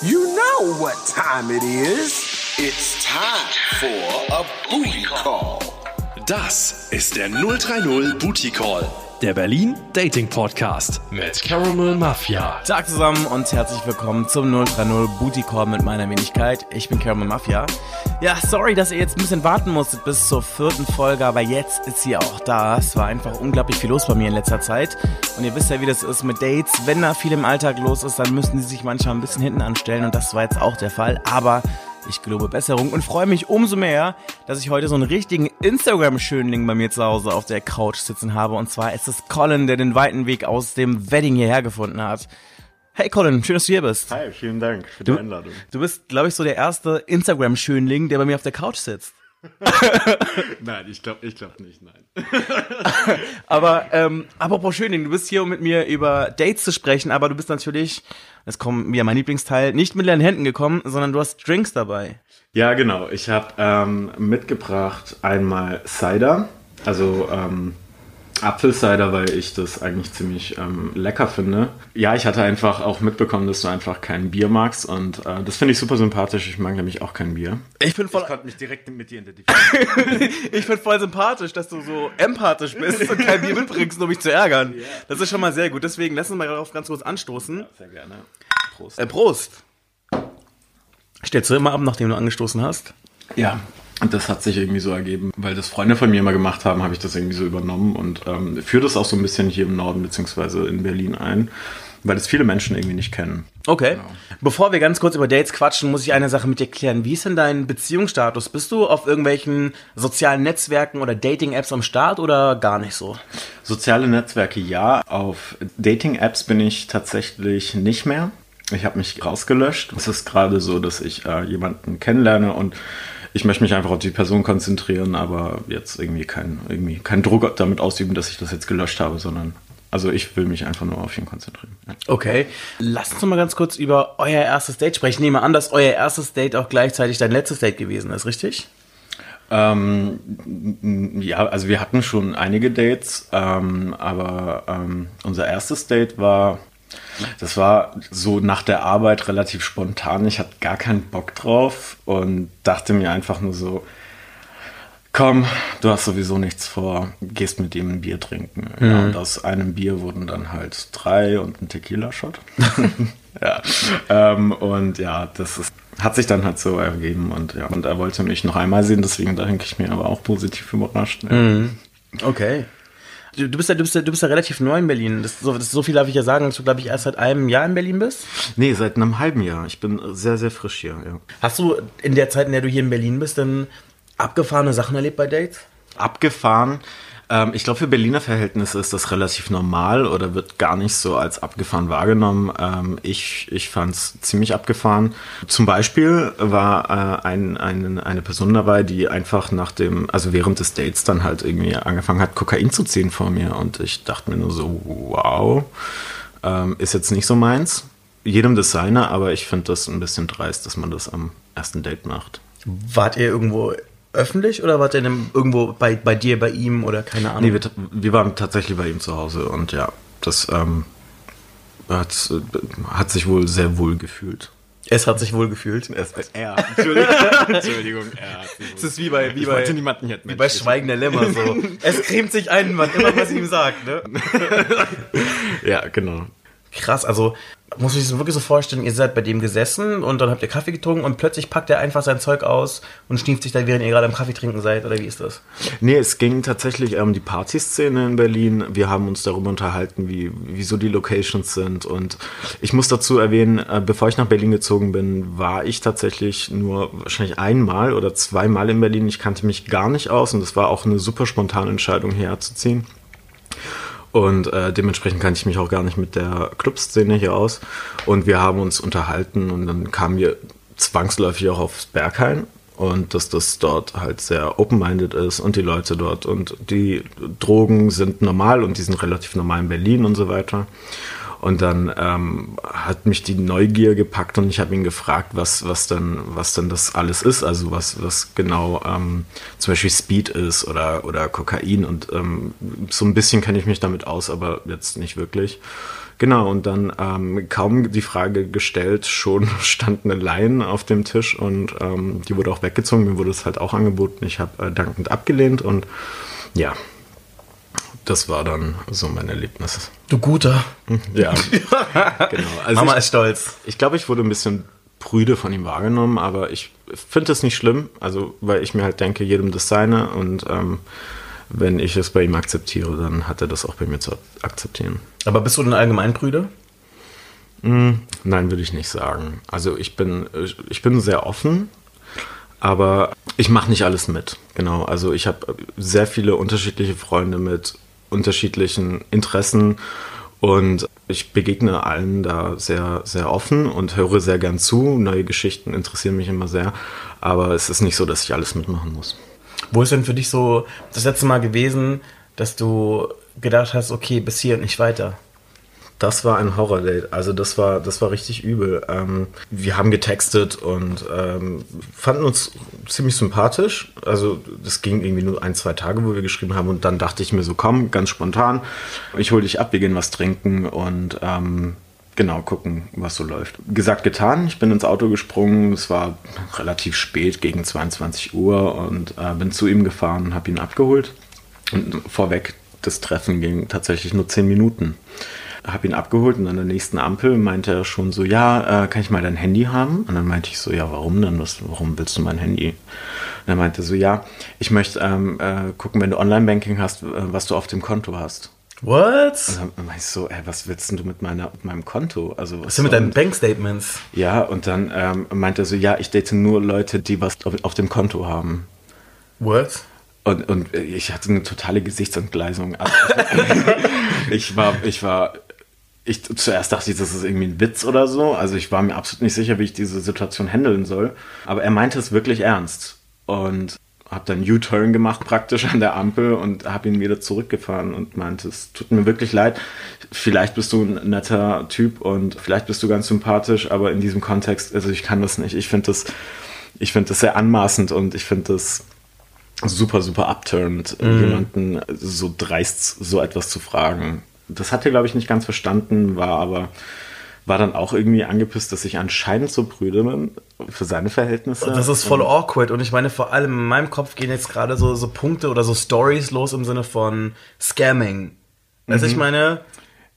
You know what time it is. It's time for a booty call. Das ist der 030 Booty Call, der Berlin Dating Podcast mit Caramel Mafia. Tag zusammen und herzlich willkommen zum 030 Booty Call mit meiner Wenigkeit. Ich bin Caramel Mafia. Ja, sorry, dass ihr jetzt ein bisschen warten musstet bis zur vierten Folge, aber jetzt ist sie auch da. Es war einfach unglaublich viel los bei mir in letzter Zeit. Und ihr wisst ja, wie das ist mit Dates. Wenn da viel im Alltag los ist, dann müssen die sich manchmal ein bisschen hinten anstellen und das war jetzt auch der Fall. Aber ich gelobe Besserung und freue mich umso mehr, dass ich heute so einen richtigen Instagram-Schönling bei mir zu Hause auf der Couch sitzen habe. Und zwar ist es Colin, der den weiten Weg aus dem Wedding hierher gefunden hat. Hey Colin, schön, dass du hier bist. Hi, vielen Dank für Du- die Einladung. Du bist, glaube ich, so der erste Instagram-Schönling, der bei mir auf der Couch sitzt. Nein, ich glaube ich glaub nicht, nein. Aber ähm, apropos Schönling, du bist hier, um mit mir über Dates zu sprechen, aber du bist natürlich, jetzt kommt wieder mein Lieblingsteil, nicht mit leeren Händen gekommen, sondern du hast Drinks dabei. Ja, genau. Ich habe ähm, mitgebracht einmal Cider, also ähm, Apfelcider, weil ich das eigentlich ziemlich ähm, lecker finde. Ja, ich hatte einfach auch mitbekommen, dass du einfach kein Bier magst und äh, das finde ich super sympathisch. Ich mag nämlich auch kein Bier. Ich bin voll, konnte mich direkt mit dir identifizieren. ich bin voll sympathisch, dass du so empathisch bist und kein Bier mitbringst, um mich zu ärgern. Das ist schon mal sehr gut. Deswegen lass uns mal darauf ganz kurz anstoßen. Sehr gerne. Prost. Äh, Prost. Stellst du immer ab, nachdem du angestoßen hast? Ja, das hat sich irgendwie so ergeben, weil das Freunde von mir mal gemacht haben, habe ich das irgendwie so übernommen und ähm, führe das auch so ein bisschen hier im Norden beziehungsweise in Berlin ein, weil das viele Menschen irgendwie nicht kennen. Okay. Bevor wir ganz kurz über Dates quatschen, muss ich eine Sache mit dir klären. Wie ist denn dein Beziehungsstatus? Bist du auf irgendwelchen sozialen Netzwerken oder Dating-Apps am Start oder gar nicht so? Soziale Netzwerke ja, auf Dating-Apps bin ich tatsächlich nicht mehr. Ich habe mich rausgelöscht. Es ist gerade so, dass ich äh, jemanden kennenlerne und ich möchte mich einfach auf die Person konzentrieren, aber jetzt irgendwie kein, irgendwie kein Druck damit ausüben, dass ich das jetzt gelöscht habe, sondern also ich will mich einfach nur auf ihn konzentrieren. Ja. Okay. Lass uns mal ganz kurz über euer erstes Date sprechen. Ich nehme an, dass euer erstes Date auch gleichzeitig dein letztes Date gewesen ist, richtig? Ähm, ja, also wir hatten schon einige Dates, ähm, aber ähm, unser erstes Date war, das war so nach der Arbeit relativ spontan. Ich hatte gar keinen Bock drauf und dachte mir einfach nur so, komm, du hast sowieso nichts vor, gehst mit ihm ein Bier trinken. Ja, und aus einem Bier wurden dann halt drei und ein Tequila-Shot. ja, ähm, und ja, das ist, hat sich dann halt so ergeben und ja, und er wollte mich noch einmal sehen, deswegen denke ich mir aber auch positiv überrascht. Ja. Okay. Du, bist ja, du, bist ja, du bist ja relativ neu in Berlin. Das, so, das, so viel darf ich ja sagen, dass du, glaube ich, erst seit einem Jahr in Berlin bist. Nee, seit einem halben Jahr. Ich bin sehr, sehr frisch hier, ja. Hast du in der Zeit, in der du hier in Berlin bist, denn abgefahrene Sachen erlebt bei Dates? abgefahren. Ähm, ich glaube, für Berliner Verhältnisse ist das relativ normal oder wird gar nicht so als abgefahren wahrgenommen. Ähm, ich ich fand es ziemlich abgefahren. Zum Beispiel war äh, ein, ein, eine Person dabei, die einfach nach dem, also während des Dates dann halt irgendwie angefangen hat, Kokain zu ziehen vor mir. Und ich dachte mir nur so, wow, ähm, ist jetzt nicht so meins. Jedem seine, aber ich finde das ein bisschen dreist, dass man das am ersten Date macht. Wart ihr irgendwo öffentlich oder wart ihr denn irgendwo bei, bei dir, bei ihm oder keine Ahnung? Nee, wir, wir waren tatsächlich bei ihm zu Hause und ja, das ähm, hat, hat sich wohl sehr wohl gefühlt. es hat sich wohl gefühlt. Er, Entschuldigung, Entschuldigung, er Es ist wie bei, wie Ich bei, wollte niemanden hier wie bei Schweigen der Lämmer so. es cremt sich ein, wann immer was ihm sagt, ne? Ja, genau. Krass, also muss ich sich wirklich so vorstellen, ihr seid bei dem gesessen und dann habt ihr Kaffee getrunken und plötzlich packt er einfach sein Zeug aus und schnieft sich dann, während ihr gerade am Kaffee trinken seid, oder wie ist das? Nee, es ging tatsächlich um die Partyszene in Berlin. Wir haben uns darüber unterhalten, wie, wieso die Locations sind. Und ich muss dazu erwähnen, äh, bevor ich nach Berlin gezogen bin, war ich tatsächlich nur wahrscheinlich einmal oder zweimal in Berlin. Ich kannte mich gar nicht aus und es war auch eine super spontane Entscheidung, hierher zu ziehen. Und äh, dementsprechend kannte ich mich auch gar nicht mit der Clubszene hier aus. Und wir haben uns unterhalten und dann kamen wir zwangsläufig auch aufs Berghain. Und dass das dort halt sehr open-minded ist und die Leute dort und die Drogen sind normal und die sind relativ normal in Berlin und so weiter. Und dann ähm, hat mich die Neugier gepackt und ich habe ihn gefragt, was, was denn, was denn das alles ist, also was, was genau ähm, zum Beispiel Speed ist oder, oder Kokain. Und ähm, so ein bisschen kenne ich mich damit aus, aber jetzt nicht wirklich. Genau, und dann ähm, kaum die Frage gestellt, schon stand eine Line auf dem Tisch und ähm, die wurde auch weggezogen. Mir wurde es halt auch angeboten. Ich habe äh, dankend abgelehnt und ja, das war dann so mein Erlebnis. Du guter. Ja, genau. Also Mama ich, ist stolz. ich glaube, ich wurde ein bisschen prüde von ihm wahrgenommen, aber ich finde das nicht schlimm, also weil ich mir halt denke, jedem das seine und ähm, wenn ich es bei ihm akzeptiere, dann hat er das auch bei mir zu akzeptieren. Aber bist du denn allgemein prüde? Nein, würde ich nicht sagen. Also ich bin, ich bin sehr offen, aber ich mache nicht alles mit. Genau. Also ich habe sehr viele unterschiedliche Freunde mit unterschiedlichen Interessen und ich begegne allen da sehr, sehr offen und höre sehr gern zu. Neue Geschichten interessieren mich immer sehr, aber es ist nicht so, dass ich alles mitmachen muss. Wo ist denn für dich so das letzte Mal gewesen, dass du gedacht hast, okay, bis hier und nicht weiter? Das war ein Horror-Date. Also das war, das war richtig übel. Ähm, wir haben getextet und ähm, fanden uns ziemlich sympathisch. Also das ging irgendwie nur ein, zwei Tage, wo wir geschrieben haben. Und dann dachte ich mir so, komm, ganz spontan, ich hole dich ab, wir gehen was trinken und ähm, genau gucken, was so läuft. Gesagt, getan. Ich bin ins Auto gesprungen. Es war relativ spät, gegen 22 Uhr und äh, bin zu ihm gefahren und habe ihn abgeholt. Und vorweg, das Treffen ging tatsächlich nur zehn Minuten habe ihn abgeholt und an der nächsten Ampel meinte er schon so, ja, äh, kann ich mal dein Handy haben? Und dann meinte ich so, ja, warum denn? Was, warum willst du mein Handy? Und er meinte so, ja, ich möchte ähm, äh, gucken, wenn du Online-Banking hast, äh, was du auf dem Konto hast. What? Und dann meinte ich so, ey, was willst denn du mit, meiner, mit meinem Konto? Also, was Was ist denn mit deinen Bankstatements? Ja, und dann ähm, meinte er so, ja, ich date nur Leute, die was auf, auf dem Konto haben. What? Und, und ich hatte eine totale Gesichtsentgleisung. Also ich war, ich war, ich zuerst dachte ich, das ist irgendwie ein Witz oder so. Also ich war mir absolut nicht sicher, wie ich diese Situation handeln soll. Aber er meinte es wirklich ernst und habe dann U-Turn gemacht praktisch an der Ampel und habe ihn wieder zurückgefahren und meinte, es tut mir wirklich leid. Vielleicht bist du ein netter Typ und vielleicht bist du ganz sympathisch, aber in diesem Kontext, also ich kann das nicht. Ich finde das, ich finde das sehr anmaßend und ich finde das super, super upturned, jemanden so dreist so etwas zu fragen. Das hat er, glaube ich, nicht ganz verstanden, war aber war dann auch irgendwie angepisst, dass ich anscheinend so prüde bin für seine Verhältnisse. Das ist voll awkward und ich meine, vor allem in meinem Kopf gehen jetzt gerade so, so Punkte oder so Stories los im Sinne von Scamming. Also Mhm. ich meine,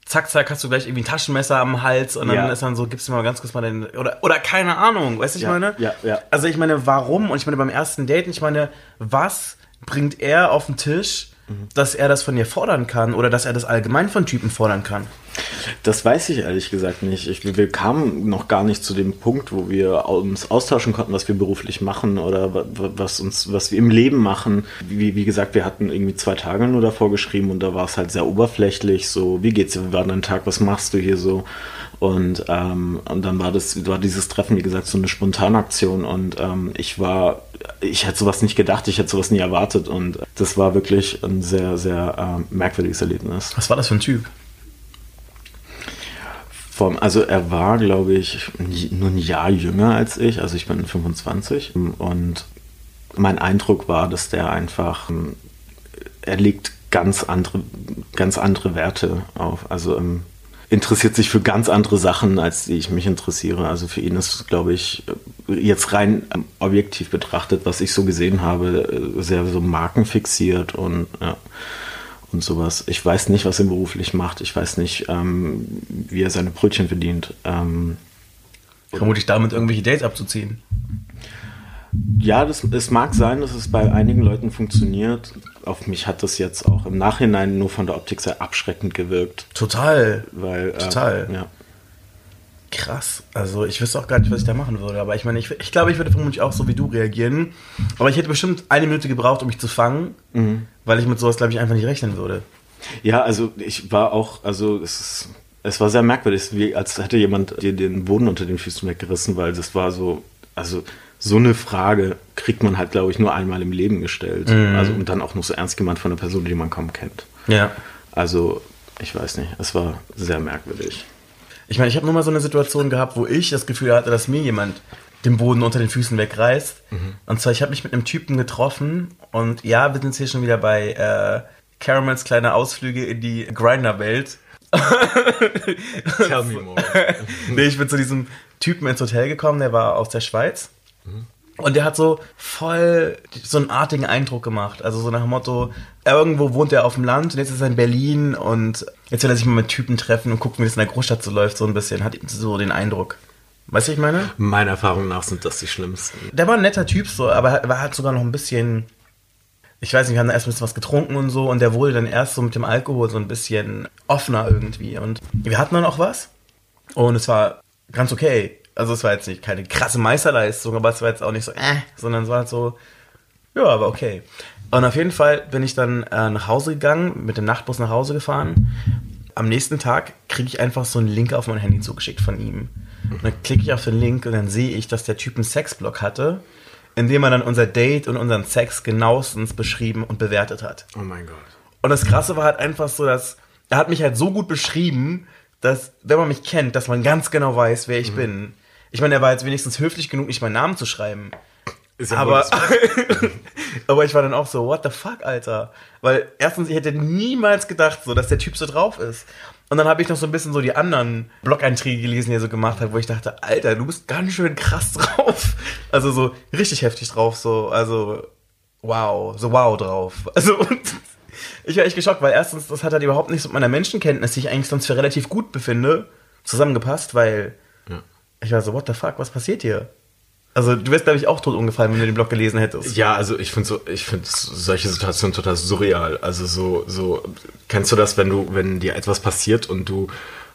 zack, zack, hast du gleich irgendwie ein Taschenmesser am Hals und dann Ja. ist dann so, gibst du mir mal ganz kurz mal den, oder, oder keine Ahnung, weißt du, ich Ja, meine? ja, ja. Also ich meine, warum? Und ich meine, beim ersten Date, ich meine, was bringt er auf den Tisch, Dass er das von dir fordern kann oder dass er das allgemein von Typen fordern kann? Das weiß ich ehrlich gesagt nicht. Ich, wir kamen noch gar nicht zu dem Punkt, wo wir uns austauschen konnten, was wir beruflich machen oder wa- wa- was uns, was wir im Leben machen. Wie, wie gesagt, wir hatten irgendwie zwei Tage nur davor geschrieben und da war es halt sehr oberflächlich. So, wie geht's dir? Wie war dein Tag? Was machst du hier so? Und, ähm, und dann war das, war dieses Treffen, wie gesagt, so eine Spontanaktion und ähm, ich war, ich hätte sowas nicht gedacht, ich hätte sowas nie erwartet und das war wirklich ein sehr, sehr ähm, merkwürdiges Erlebnis. Was war das für ein Typ? Vom, also er war, glaube ich, nur ein Jahr jünger als ich. Also ich bin 25. Und mein Eindruck war, dass der einfach, ähm, er legt ganz andere, ganz andere Werte auf. Also ähm, interessiert sich für ganz andere Sachen, als die ich mich interessiere. Also für ihn ist, glaube ich, jetzt rein ähm, objektiv betrachtet, was ich so gesehen habe, äh, sehr so markenfixiert und ja und sowas. Ich weiß nicht, was er beruflich macht. Ich weiß nicht, ähm, wie er seine Brötchen verdient. Ähm, Vermutlich damit irgendwelche Dates abzuziehen. ja, das, es mag sein, dass es bei einigen Leuten funktioniert. Auf mich hat das jetzt auch im Nachhinein nur von der Optik sehr abschreckend gewirkt. Total. Weil, äh, Total. Ja. Krass. Also ich wüsste auch gar nicht, was ich da machen würde. Aber ich meine, ich, ich glaube, ich würde vermutlich auch so wie du reagieren. Aber ich hätte bestimmt eine Minute gebraucht, um mich zu fangen, weil ich mit sowas, glaube ich, einfach nicht rechnen würde. ja, also ich war auch, also es ist, es war sehr merkwürdig, wie als hätte jemand dir den Boden unter den Füßen weggerissen, weil das war so, also so eine Frage kriegt man halt, glaube ich, nur einmal im Leben gestellt. Also und dann auch noch so ernst gemeint von einer Person, die man kaum kennt. Ja. Also, ich weiß nicht, es war sehr merkwürdig. Ich meine, ich habe nur mal so eine Situation gehabt, wo ich das Gefühl hatte, dass mir jemand den Boden unter den Füßen wegreißt. Und zwar, ich habe mich mit einem Typen getroffen und ja, wir sind jetzt hier schon wieder bei äh, Caramels kleine Ausflüge in die Grinder-Welt. Tell me more. nee, ich bin zu diesem Typen ins Hotel gekommen, der war aus der Schweiz. Und der hat so voll so einen artigen Eindruck gemacht. Also so nach dem Motto, irgendwo wohnt er auf dem Land und jetzt ist er in Berlin und jetzt will er sich mal mit Typen treffen und gucken, wie das in der Großstadt so läuft, so ein bisschen. Hat so den Eindruck. Weißt du, ich meine? Meiner Erfahrung nach sind das die schlimmsten. Der war ein netter Typ, so, aber er war halt sogar noch ein bisschen. Ich weiß nicht, wir haben erst ein bisschen was getrunken und so und der wurde dann erst so mit dem Alkohol so ein bisschen offener irgendwie. Und wir hatten dann auch was und es war ganz okay. Also es war jetzt nicht keine krasse Meisterleistung, aber es war jetzt auch nicht so, äh, sondern es war halt so, ja, aber okay. Und auf jeden Fall bin ich dann äh, nach Hause gegangen, mit dem Nachtbus nach Hause gefahren. Am nächsten Tag kriege ich einfach so einen Link auf mein Handy zugeschickt von ihm. Und dann klicke ich auf den Link und dann sehe ich, dass der Typ einen Sexblog hatte, in dem er dann unser Date und unseren Sex genauestens beschrieben und bewertet hat. Oh mein Gott. Und das Krasse war halt einfach so, dass er hat mich halt so gut beschrieben, dass, wenn man mich kennt, dass man ganz genau weiß, wer ich bin. Ich meine, er war jetzt wenigstens höflich genug, nicht meinen Namen zu schreiben. Ist ja Aber, aber ich war dann auch so, what the fuck, Alter? Weil erstens, ich hätte niemals gedacht, so, dass der Typ so drauf ist. Und dann habe ich noch so ein bisschen so die anderen Blog-Einträge gelesen, die er so gemacht hat, wo ich dachte, Alter, du bist ganz schön krass drauf. Also so richtig heftig drauf, so, also wow, so wow drauf. Also und ich war echt geschockt, weil erstens, das hat halt überhaupt nichts mit meiner Menschenkenntnis, die ich eigentlich sonst für relativ gut befinde, zusammengepasst, weil. Ich war so, what the fuck, was passiert hier? Also du wärst, glaube ich, auch tot umgefallen, wenn du den Blog gelesen hättest. Ja, also ich finde so, ich finde solche Situationen total surreal. Also so, so, kennst du das, wenn du, wenn dir etwas passiert und du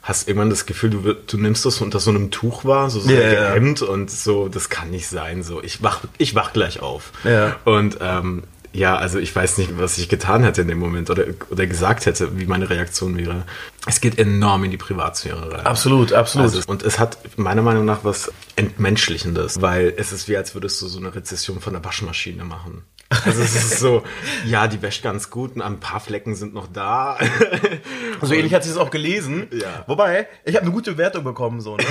hast irgendwann das Gefühl, du, du nimmst das unter so einem Tuch wahr, so, so ja. gehemmt und so, das kann nicht sein. So, ich wach, ich wach gleich auf. Ja. Und ähm, ja, also ich weiß nicht, was ich getan hätte in dem Moment oder, oder gesagt hätte, wie meine Reaktion wäre. Es geht enorm in die Privatsphäre rein. Absolut, absolut. Also, und es hat meiner Meinung nach was Entmenschlichendes, weil es ist wie, als würdest du so eine Rezession von der Waschmaschine machen. Also es ist so, ja, die wäscht ganz gut und ein paar Flecken sind noch da. So ähnlich hat sie es auch gelesen. Ja. Wobei, ich habe eine gute Bewertung bekommen, so, ne?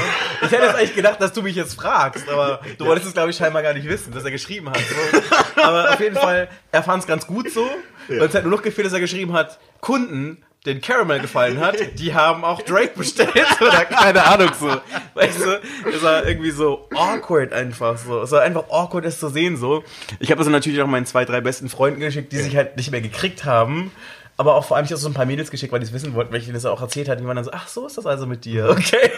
Ich hätte jetzt eigentlich gedacht, dass du mich jetzt fragst, aber du wolltest es, glaube ich, scheinbar gar nicht wissen, dass er geschrieben hat. So. Aber auf jeden Fall, er fand es ganz gut so. Und es hat nur noch gefehlt, dass er geschrieben hat, Kunden, den Caramel gefallen hat, die haben auch Drake bestellt. Oder keine Ahnung so. Weißt du, es war irgendwie so awkward einfach so. Es war einfach awkward, es zu sehen so. Ich habe das dann natürlich auch meinen zwei, drei besten Freunden geschickt, die sich halt nicht mehr gekriegt haben. Aber auch vor allem, ich habe so ein paar Mädels geschickt, weil die es wissen wollten, weil ich denen das auch erzählt hatte. Die waren dann so, ach, so ist das also mit dir, okay.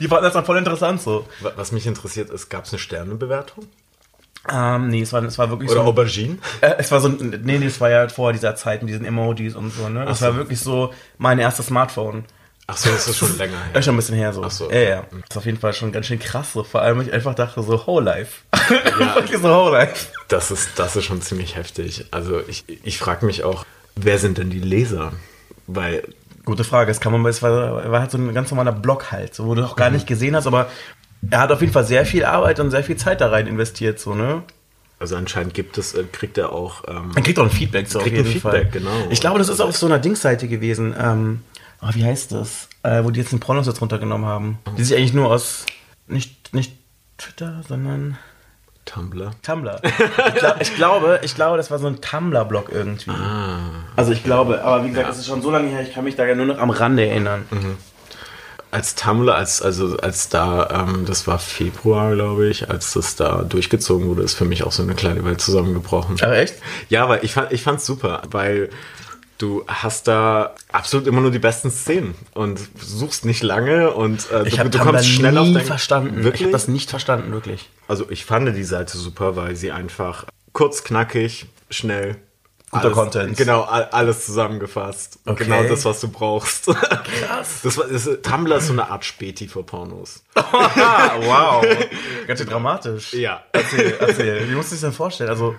die fanden das dann voll interessant so. Was mich interessiert ist, gab es eine Sternebewertung? Ähm, nee, es war, es war wirklich Oder so. Aubergine? Äh, es war so, nee, nee, es war ja vor dieser Zeit mit diesen Emojis und so, ne? Das so. war wirklich so mein erstes Smartphone. Ach so, das ist schon länger Ja, her. schon ein bisschen her so. Ach so. Ja, ja. Das ist auf jeden Fall schon ganz schön krass so. Vor allem, ich einfach dachte so, Whole Life. wirklich so Whole Life. Das ist, das ist schon ziemlich heftig. Also ich, ich frage mich auch, wer sind denn die Leser? Weil Gute Frage. Das kann man, es war, war halt so ein ganz normaler Blog halt, so, wo du auch gar nicht gesehen hast, aber er hat auf jeden Fall sehr viel Arbeit und sehr viel Zeit da rein investiert, so, ne? Also anscheinend gibt es, äh, kriegt er auch. Ähm, Man kriegt auch ein Feedback, so Kriegt auf ein jeden Feedback, Fall. genau. Ich glaube, das ist auf so einer Dingsseite gewesen. Ähm, oh, wie heißt das? Äh, wo die jetzt den Pornos jetzt runtergenommen haben. Die sich eigentlich nur aus nicht, nicht Twitter, sondern Tumblr. Tumblr. Ich, glaub, ich glaube, ich glaube, das war so ein Tumblr-Blog irgendwie. Also ich glaube, aber wie gesagt, das ist schon so lange her, ich kann mich da ja nur noch am Rande erinnern. Als Tumblr, als, also als da, ähm, das war Februar, glaube ich, als das da durchgezogen wurde, ist für mich auch so eine kleine Welt zusammengebrochen. Ach echt? Ja, aber ich fand ich fand's super, weil du hast da absolut immer nur die besten Szenen und suchst nicht lange und äh, Ich du, du kommst schnell auf dein verstanden. Ich Wirklich? habe das nicht verstanden, wirklich. also ich fand die Seite super, weil sie einfach kurz, knackig, schnell Guter alles, Content. Genau, all- alles zusammengefasst. Okay. Genau das, was du brauchst. Krass. Das das, Tumblr ist so eine Art Späti für Pornos. Wow. Ganz schön dramatisch. Ja. Erzähl, erzähl. Wie musst du dich das denn vorstellen? Also,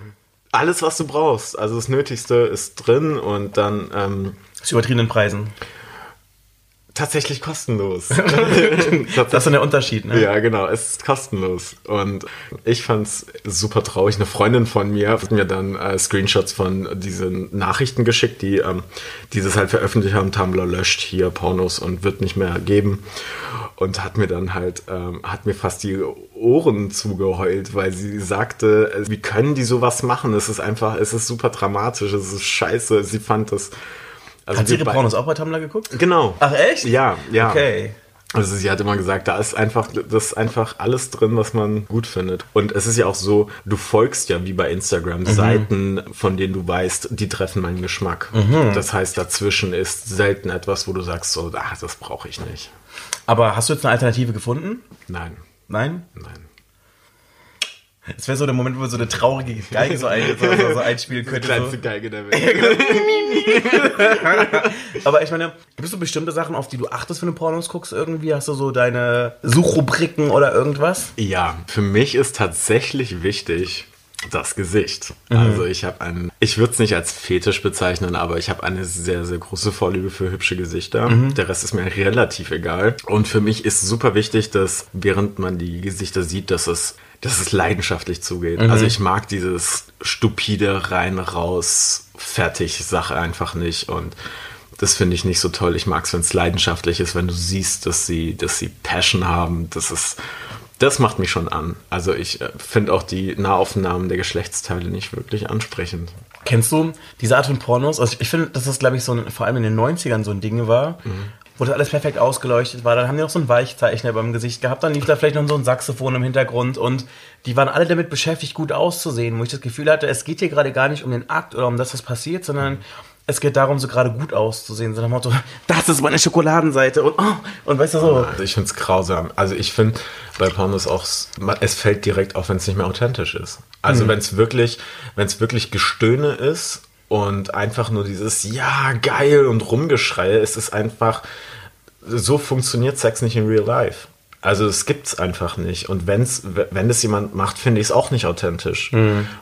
Alles, was du brauchst. Also das Nötigste ist drin und dann ähm, zu übertriebenen Preisen. Tatsächlich kostenlos. Das ist dann der Unterschied, ne? Ja, genau, es ist kostenlos. Und ich fand's super traurig. Eine Freundin von mir hat mir dann äh, Screenshots von diesen Nachrichten geschickt, die ähm, dieses halt veröffentlicht haben. Tumblr löscht hier Pornos und wird nicht mehr geben. Und hat mir dann halt, ähm, hat mir fast die Ohren zugeheult, weil sie sagte, äh, wie können die sowas machen? Es ist einfach, es ist super dramatisch, es ist scheiße. Sie fand das Also Hat sie ihre Pornos auch bei Tumblr geguckt? Genau. Ach echt? Ja, ja. Okay. Also sie hat immer gesagt, da ist einfach, das ist einfach alles drin, was man gut findet. Und es ist ja auch so, du folgst ja wie bei Instagram Mhm. Seiten, von denen du weißt, die treffen meinen Geschmack. Mhm. Das heißt, dazwischen ist selten etwas, wo du sagst, so, ah, das brauche ich nicht. Aber hast du jetzt eine Alternative gefunden? Nein, Nein? nein. Das wäre so der Moment, wo wir so eine traurige Geige so, ein, so, so, so einspielen könnte. So. Geige der Welt. Aber ich meine, gibt es so bestimmte Sachen, auf die du achtest, wenn du Pornos guckst irgendwie? Hast du so deine Suchrubriken oder irgendwas? Ja, für mich ist tatsächlich wichtig das Gesicht. Also ich habe einen, ich würde es nicht als Fetisch bezeichnen, aber ich habe eine sehr, sehr große Vorliebe für hübsche Gesichter. Der Rest ist mir relativ egal. Und für mich ist super wichtig, dass während man die Gesichter sieht, dass es, dass es leidenschaftlich zugeht. Also ich mag dieses stupide rein, raus, fertig Sache einfach nicht und das finde ich nicht so toll. Ich mag es, wenn es leidenschaftlich ist, wenn du siehst, dass sie, dass sie Passion haben. Das ist, das macht mich schon an. Also ich äh, finde auch die Nahaufnahmen der Geschlechtsteile nicht wirklich ansprechend. Kennst du diese Art von Pornos? Also ich, finde, dass das, glaube ich, so ein, vor allem in den 90ern so ein Ding war, wo das alles perfekt ausgeleuchtet war. Dann haben die auch so einen Weichzeichner beim Gesicht gehabt, dann lief da vielleicht noch so ein Saxophon im Hintergrund und die waren alle damit beschäftigt, gut auszusehen, wo ich das Gefühl hatte, es geht hier gerade gar nicht um den Akt oder um das, was passiert, sondern es geht darum, so gerade gut auszusehen. So nach dem Motto, das ist meine Schokoladenseite und, oh, und weißt du so. Also ich finde es grausam. Also ich finde bei Pornos auch, es fällt direkt auf, wenn es nicht mehr authentisch ist. Also wenn es wirklich, wenn es wirklich Gestöhne ist und einfach nur dieses Ja, geil und Rumgeschreie, es ist einfach, so funktioniert Sex nicht in real life. Also es gibt's einfach nicht. Und wenn's, wenn das jemand macht, finde ich es auch nicht authentisch.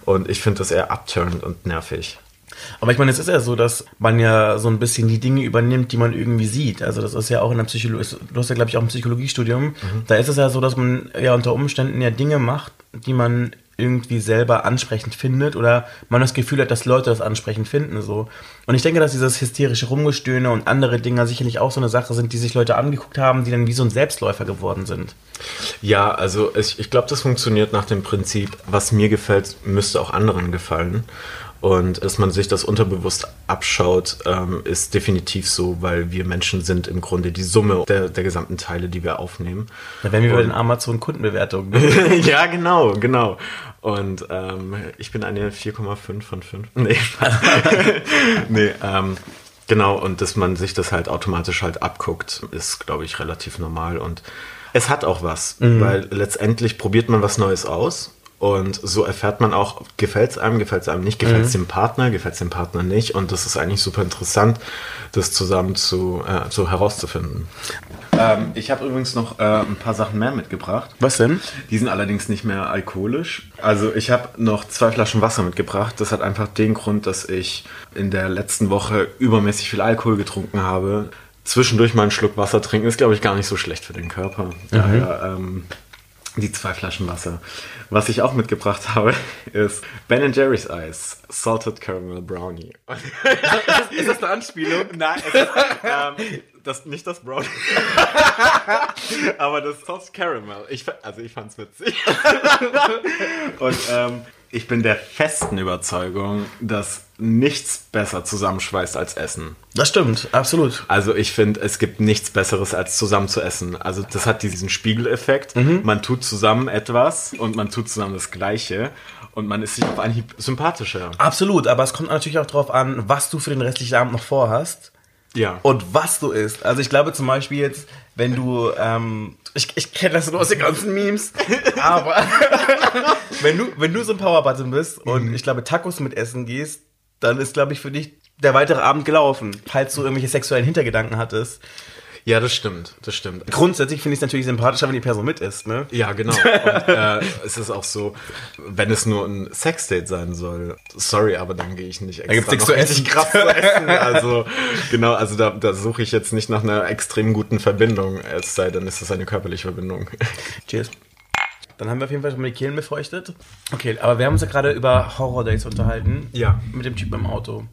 Und ich finde das eher abturned und nervig. Aber ich meine, es ist ja so, dass man ja so ein bisschen die Dinge übernimmt, die man irgendwie sieht. Also das ist ja auch in der Psychologie, du hast ja glaube ich auch ein Psychologiestudium, da ist es ja so, dass man ja unter Umständen ja Dinge macht, die man irgendwie selber ansprechend findet oder man das Gefühl hat, dass Leute das ansprechend finden so. Und ich denke, dass dieses hysterische Rumgestöhne und andere Dinge sicherlich auch so eine Sache sind, die sich Leute angeguckt haben, die dann wie so ein Selbstläufer geworden sind. Ja, also ich, ich glaube, das funktioniert nach dem Prinzip, was mir gefällt, müsste auch anderen gefallen. Und dass man sich das unterbewusst abschaut, ähm, ist definitiv so, weil wir Menschen sind im Grunde die Summe der, der gesamten Teile, die wir aufnehmen. Da wären wir bei den Amazon-Kundenbewertungen. ja, genau, genau. Und ähm, ich bin eine 4,5 von 5. Nee, nee ähm, genau. Und dass man sich das halt automatisch halt abguckt, ist, glaube ich, relativ normal. Und es hat auch was, weil letztendlich probiert man was Neues aus. Und so erfährt man auch, gefällt es einem, gefällt es einem nicht, gefällt es dem Partner, gefällt es dem Partner nicht. Und das ist eigentlich super interessant, das zusammen zu, äh, zu herauszufinden. Ähm, ich habe übrigens noch äh, ein paar Sachen mehr mitgebracht. Was denn? Die sind allerdings nicht mehr alkoholisch. Also ich habe noch zwei Flaschen Wasser mitgebracht. Das hat einfach den Grund, dass ich in der letzten Woche übermäßig viel Alkohol getrunken habe. Zwischendurch mal einen Schluck Wasser trinken ist, glaube ich, gar nicht so schlecht für den Körper. Daher ähm, die zwei Flaschen Wasser. Was ich auch mitgebracht habe, ist Ben Jerry's Eis Salted Caramel Brownie. Ist das eine Anspielung? Nein, es ist, ähm, das, nicht das Brownie. Aber das Salted Caramel. Ich, also ich fand's witzig. Und ähm, ich bin der festen Überzeugung, dass nichts besser zusammenschweißt als Essen. Das stimmt, absolut. Also ich finde, es gibt nichts Besseres als zusammen zu essen. Also das hat diesen Spiegeleffekt. Man tut zusammen etwas und man tut zusammen das Gleiche und man ist sich auf Anhieb sympathischer. Absolut, aber es kommt natürlich auch darauf an, was du für den restlichen Abend noch vorhast Ja. und was du isst. Also ich glaube zum Beispiel jetzt, wenn du, ähm, ich, ich kenne das nur aus den ganzen Memes, aber wenn du, wenn du so ein Powerbutton bist und ich glaube Tacos mit essen gehst, dann ist glaube ich für dich der weitere Abend gelaufen, falls du irgendwelche sexuellen Hintergedanken hattest. Ja, das stimmt. Das stimmt. Grundsätzlich finde ich es natürlich sympathischer, wenn die Person mit isst, ne? Ja, genau. Und äh, es ist auch so, wenn es nur ein Sexdate sein soll, sorry, aber dann gehe ich nicht extra gibt's nichts noch zu essen. krass zu essen. Also genau, also da, da suche ich jetzt nicht nach einer extrem guten Verbindung, es sei denn, es ist eine körperliche Verbindung. Cheers. Dann haben wir auf jeden Fall schon mal die Kehlen befeuchtet. Okay, aber wir haben uns ja gerade über Horror-Dates unterhalten. Ja. Mit dem Typ im Auto.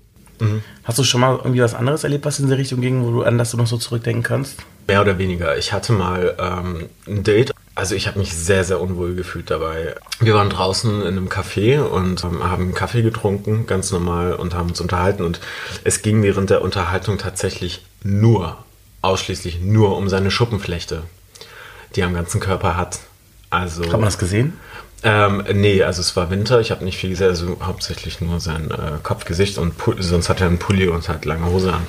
Hast du schon mal irgendwie was anderes erlebt, was in die Richtung ging, wo du an das du noch so zurückdenken kannst? Mehr oder weniger. Ich hatte mal ähm, ein Date, Also ich habe mich sehr, sehr unwohl gefühlt dabei. Wir waren draußen in einem Café und ähm, haben Kaffee getrunken, ganz normal, und haben uns unterhalten. Und es ging während der Unterhaltung tatsächlich nur, ausschließlich nur um seine Schuppenflechte, die er am ganzen Körper hat. Also, Hat man das gesehen? Ähm, nee, also es war Winter, ich habe nicht viel gesehen, also hauptsächlich nur sein äh, Kopf, Gesicht und Pu- sonst hat er einen Pulli und hat lange Hose an.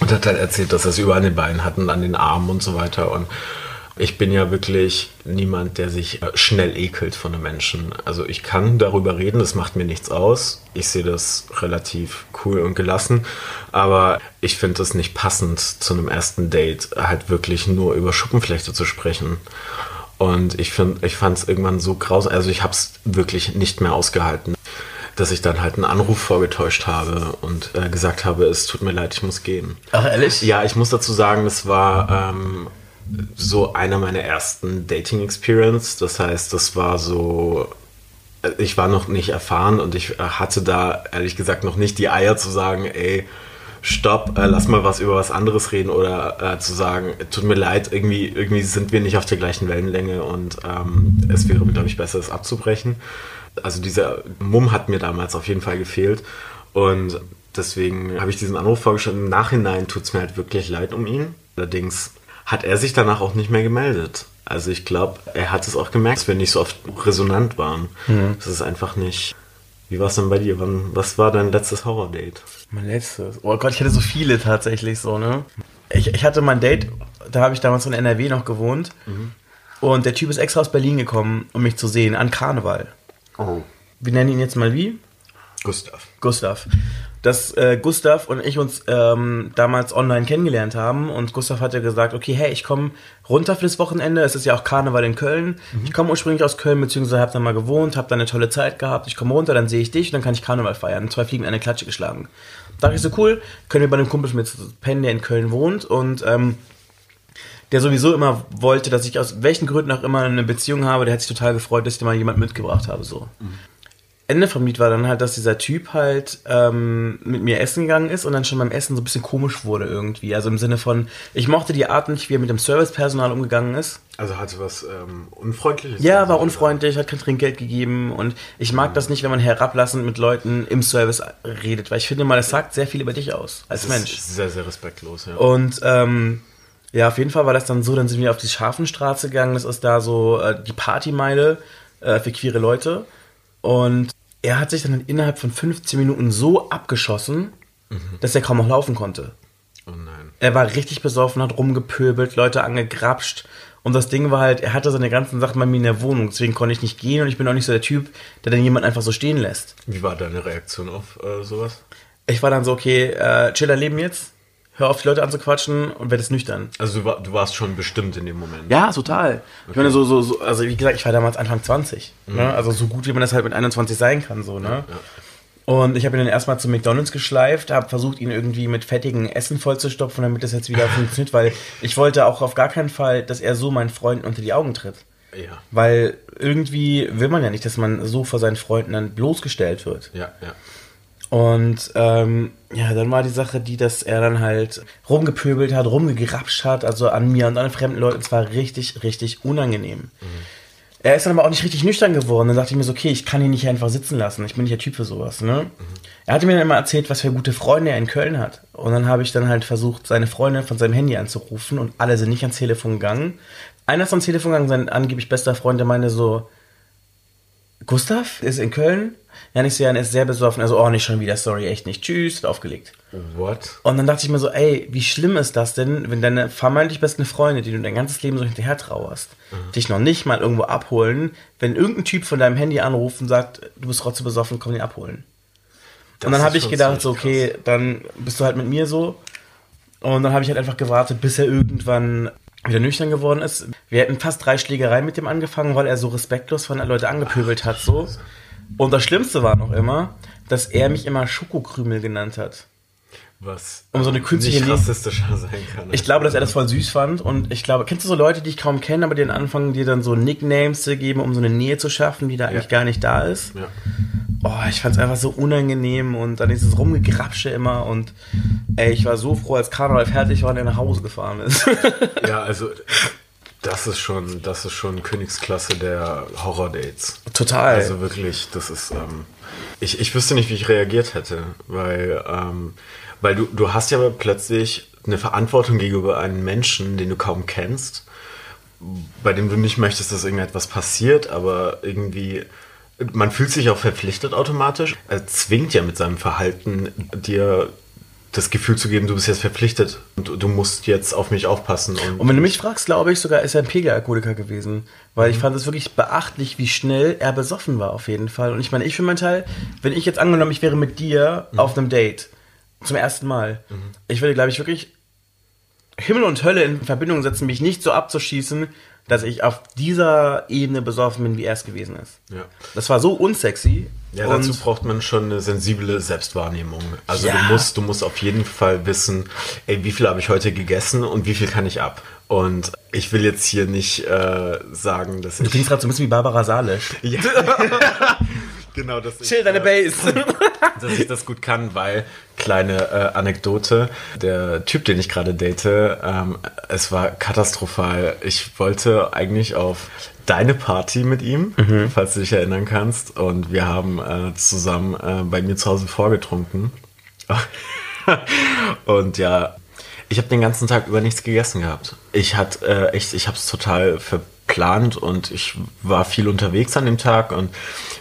Und hat halt erzählt, dass er es überall an den Beinen hat und an den Armen und so weiter. Und ich bin ja wirklich niemand, der sich äh, schnell ekelt von einem Menschen. Also ich kann darüber reden, das macht mir nichts aus. Ich sehe das relativ cool und gelassen. Aber ich finde es nicht passend, zu einem ersten Date halt wirklich nur über Schuppenflechte zu sprechen. Und ich, find, ich fand es irgendwann so grausam, also ich habe es wirklich nicht mehr ausgehalten, dass ich dann halt einen Anruf vorgetäuscht habe und äh, gesagt habe, es tut mir leid, ich muss gehen. Ach, ehrlich? Ja, ich muss dazu sagen, das war ähm, so einer meiner ersten Dating-Experience. Das heißt, das war so, äh, ich war noch nicht erfahren und ich äh, hatte da ehrlich gesagt noch nicht die Eier zu sagen, ey, stopp, äh, lass mal was über was anderes reden oder äh, zu sagen, tut mir leid, irgendwie, irgendwie sind wir nicht auf der gleichen Wellenlänge und ähm, es wäre, glaube ich, besser, es abzubrechen. Also dieser Mumm hat mir damals auf jeden Fall gefehlt und deswegen habe ich diesen Anruf vorgestellt. Im Nachhinein tut es mir halt wirklich leid um ihn. Allerdings hat er sich danach auch nicht mehr gemeldet. Also ich glaube, er hat es auch gemerkt, dass wir nicht so oft resonant waren. Das ist einfach nicht... Wie war es denn bei dir? Wann, was war dein letztes Horror-Date? Mein letztes. Oh Gott, ich hatte so viele tatsächlich so, ne? Ich, ich hatte mein Date, da habe ich damals in NRW noch gewohnt. Und der Typ ist extra aus Berlin gekommen, um mich zu sehen, an Karneval. Oh. Wir nennen ihn jetzt mal wie? Gustav. Gustav. Dass äh, Gustav und ich uns ähm, damals online kennengelernt haben und Gustav hat ja gesagt, okay, hey, ich komme runter für das Wochenende, es ist ja auch Karneval in Köln. Ich komme ursprünglich aus Köln, beziehungsweise habe da mal gewohnt, habe da eine tolle Zeit gehabt. Ich komme runter, dann sehe ich dich und dann kann ich Karneval feiern. Zwei Fliegen in eine Klatsche geschlagen. Da dachte ich so, cool, können wir bei einem Kumpel mit pennen, der in Köln wohnt und ähm, der sowieso immer wollte, dass ich aus welchen Gründen auch immer eine Beziehung habe, der hat sich total gefreut, dass ich dir mal jemand mitgebracht habe, so. Ende vom Lied war dann halt, dass dieser Typ halt ähm, mit mir essen gegangen ist und dann schon beim Essen so ein bisschen komisch wurde irgendwie. Also im Sinne von, ich mochte die Art nicht, wie er mit dem Servicepersonal umgegangen ist. Also hatte was ähm, Unfreundliches? Ja, war unfreundlich, hat kein Trinkgeld gegeben und ich mag das nicht, wenn man herablassend mit Leuten im Service redet, weil ich finde mal, das sagt sehr viel über dich aus als Das Mensch. ist sehr, sehr respektlos, ja. Und ähm, ja, auf jeden Fall war das dann so, dann sind wir auf die Scharfenstraße gegangen, das ist da so äh, die Partymeile äh, für queere Leute. Und er hat sich dann innerhalb von 15 Minuten so abgeschossen, dass er kaum noch laufen konnte. oh nein. Er war richtig besoffen, hat rumgepöbelt, Leute angegrapscht. Und das Ding war halt, er hatte seine ganzen Sachen bei mir in der Wohnung, deswegen konnte ich nicht gehen und ich bin auch nicht so der Typ, der dann jemanden einfach so stehen lässt. Wie war deine Reaktion auf äh, sowas? Ich war dann so, okay, äh, chill dein Leben jetzt, hör auf, die Leute anzuquatschen und werd jetzt nüchtern. Also du, war, du warst schon bestimmt in dem Moment. Ja, total. Ich meine, so, so, so, also wie gesagt, ich war damals Anfang 20. Ne? Also so gut, wie man das halt mit 21 sein kann, so, ne? Und ich habe ihn dann erstmal zu McDonalds geschleift, habe versucht, ihn irgendwie mit fettigem Essen vollzustopfen, damit das jetzt wieder funktioniert, weil ich wollte auch auf gar keinen Fall, dass er so meinen Freunden unter die Augen tritt. Ja, Weil irgendwie will man ja nicht, dass man so vor seinen Freunden dann bloßgestellt wird. ja, ja. Und ähm, ja, dann war die Sache die, dass er dann halt rumgepöbelt hat, rumgegrapscht hat, also an mir und an fremden Leuten. Es war richtig, richtig unangenehm. Er ist dann aber auch nicht richtig nüchtern geworden. Dann dachte ich mir so, okay, ich kann ihn nicht einfach sitzen lassen. Ich bin nicht der Typ für sowas. Ne? Er hatte mir dann immer erzählt, was für gute Freunde er in Köln hat. Und dann habe ich dann halt versucht, seine Freundin von seinem Handy anzurufen und alle sind nicht ans Telefon gegangen. Einer ist ans Telefon gegangen, sein angeblich bester Freund, der meinte so, Gustav ist in Köln. Ja, nicht so, ja, er ist sehr besoffen. Also, oh, nicht schon wieder, sorry, echt nicht. Tschüss, hat aufgelegt. What? Und dann dachte ich mir so, ey, wie schlimm ist das denn, wenn deine vermeintlich besten Freunde, die du dein ganzes Leben so hinterher trauerst, dich noch nicht mal irgendwo abholen, wenn irgendein Typ von deinem Handy anruft und sagt, du bist trotzdem besoffen, komm ihn abholen. Das und dann habe ich gedacht, so, okay, dann bist du halt mit mir so. Und dann habe ich halt einfach gewartet, bis er irgendwann wieder nüchtern geworden ist. Wir hätten fast drei Schlägereien mit dem angefangen, weil er so respektlos von den Leuten angepöbelt hat, so. Und das Schlimmste war noch immer, dass er mich immer Schokokrümel genannt hat. Was Um so eine künstliche nicht rassistischer sein kann. Ich glaube, dass er das voll süß fand und ich glaube, kennst du so Leute, die ich kaum kenne, aber die dann anfangen, dir dann so Nicknames zu geben, um so eine Nähe zu schaffen, die da eigentlich gar nicht da ist? Ja. Oh, ich fand's einfach so unangenehm und dann dieses Rumgegrapsche immer und ey, ich war so froh, als Karneval fertig war und er nach Hause gefahren ist. ja, also Das ist schon, das ist schon Königsklasse der Horror-Dates. Total. Also wirklich, das ist. Ähm, ich, ich wüsste nicht, wie ich reagiert hätte, weil, ähm, weil du, du hast ja plötzlich eine Verantwortung gegenüber einem Menschen, den du kaum kennst, bei dem du nicht möchtest, dass irgendetwas passiert, aber irgendwie. Man fühlt sich auch verpflichtet automatisch. Er zwingt ja mit seinem Verhalten dir das Gefühl zu geben, du bist jetzt verpflichtet und du musst jetzt auf mich aufpassen. Und, Und wenn du mich fragst, glaube ich sogar, ist er ein Pegelalkoholiker gewesen. Weil ich fand es wirklich beachtlich, wie schnell er besoffen war, auf jeden Fall. Und ich meine, ich für meinen Teil, wenn ich jetzt angenommen, ich wäre mit dir auf einem Date, zum ersten Mal, ich würde, glaube ich, wirklich Himmel und Hölle in Verbindung setzen, mich nicht so abzuschießen, dass ich auf dieser Ebene besoffen bin, wie er es gewesen ist. Ja. Das war so unsexy. Ja, dazu braucht man schon eine sensible Selbstwahrnehmung. Also Ja. du musst, du musst auf jeden Fall wissen, ey, wie viel habe ich heute gegessen und wie viel kann ich ab. Und ich will jetzt hier nicht äh, sagen, dass du ich klingst gerade so ein bisschen wie Barbara Salisch. ja. genau, dass ich, Chill deine äh, Base. dass ich das gut kann, weil kleine äh, Anekdote, der Typ, den ich gerade date, ähm, es war katastrophal. Ich wollte eigentlich auf deine Party mit ihm, falls du dich erinnern kannst, und wir haben äh, zusammen äh, bei mir zu Hause vorgetrunken. und ja, ich habe den ganzen Tag über nichts gegessen gehabt. Ich hatte äh, echt, ich habe es total verplant und ich war viel unterwegs an dem Tag und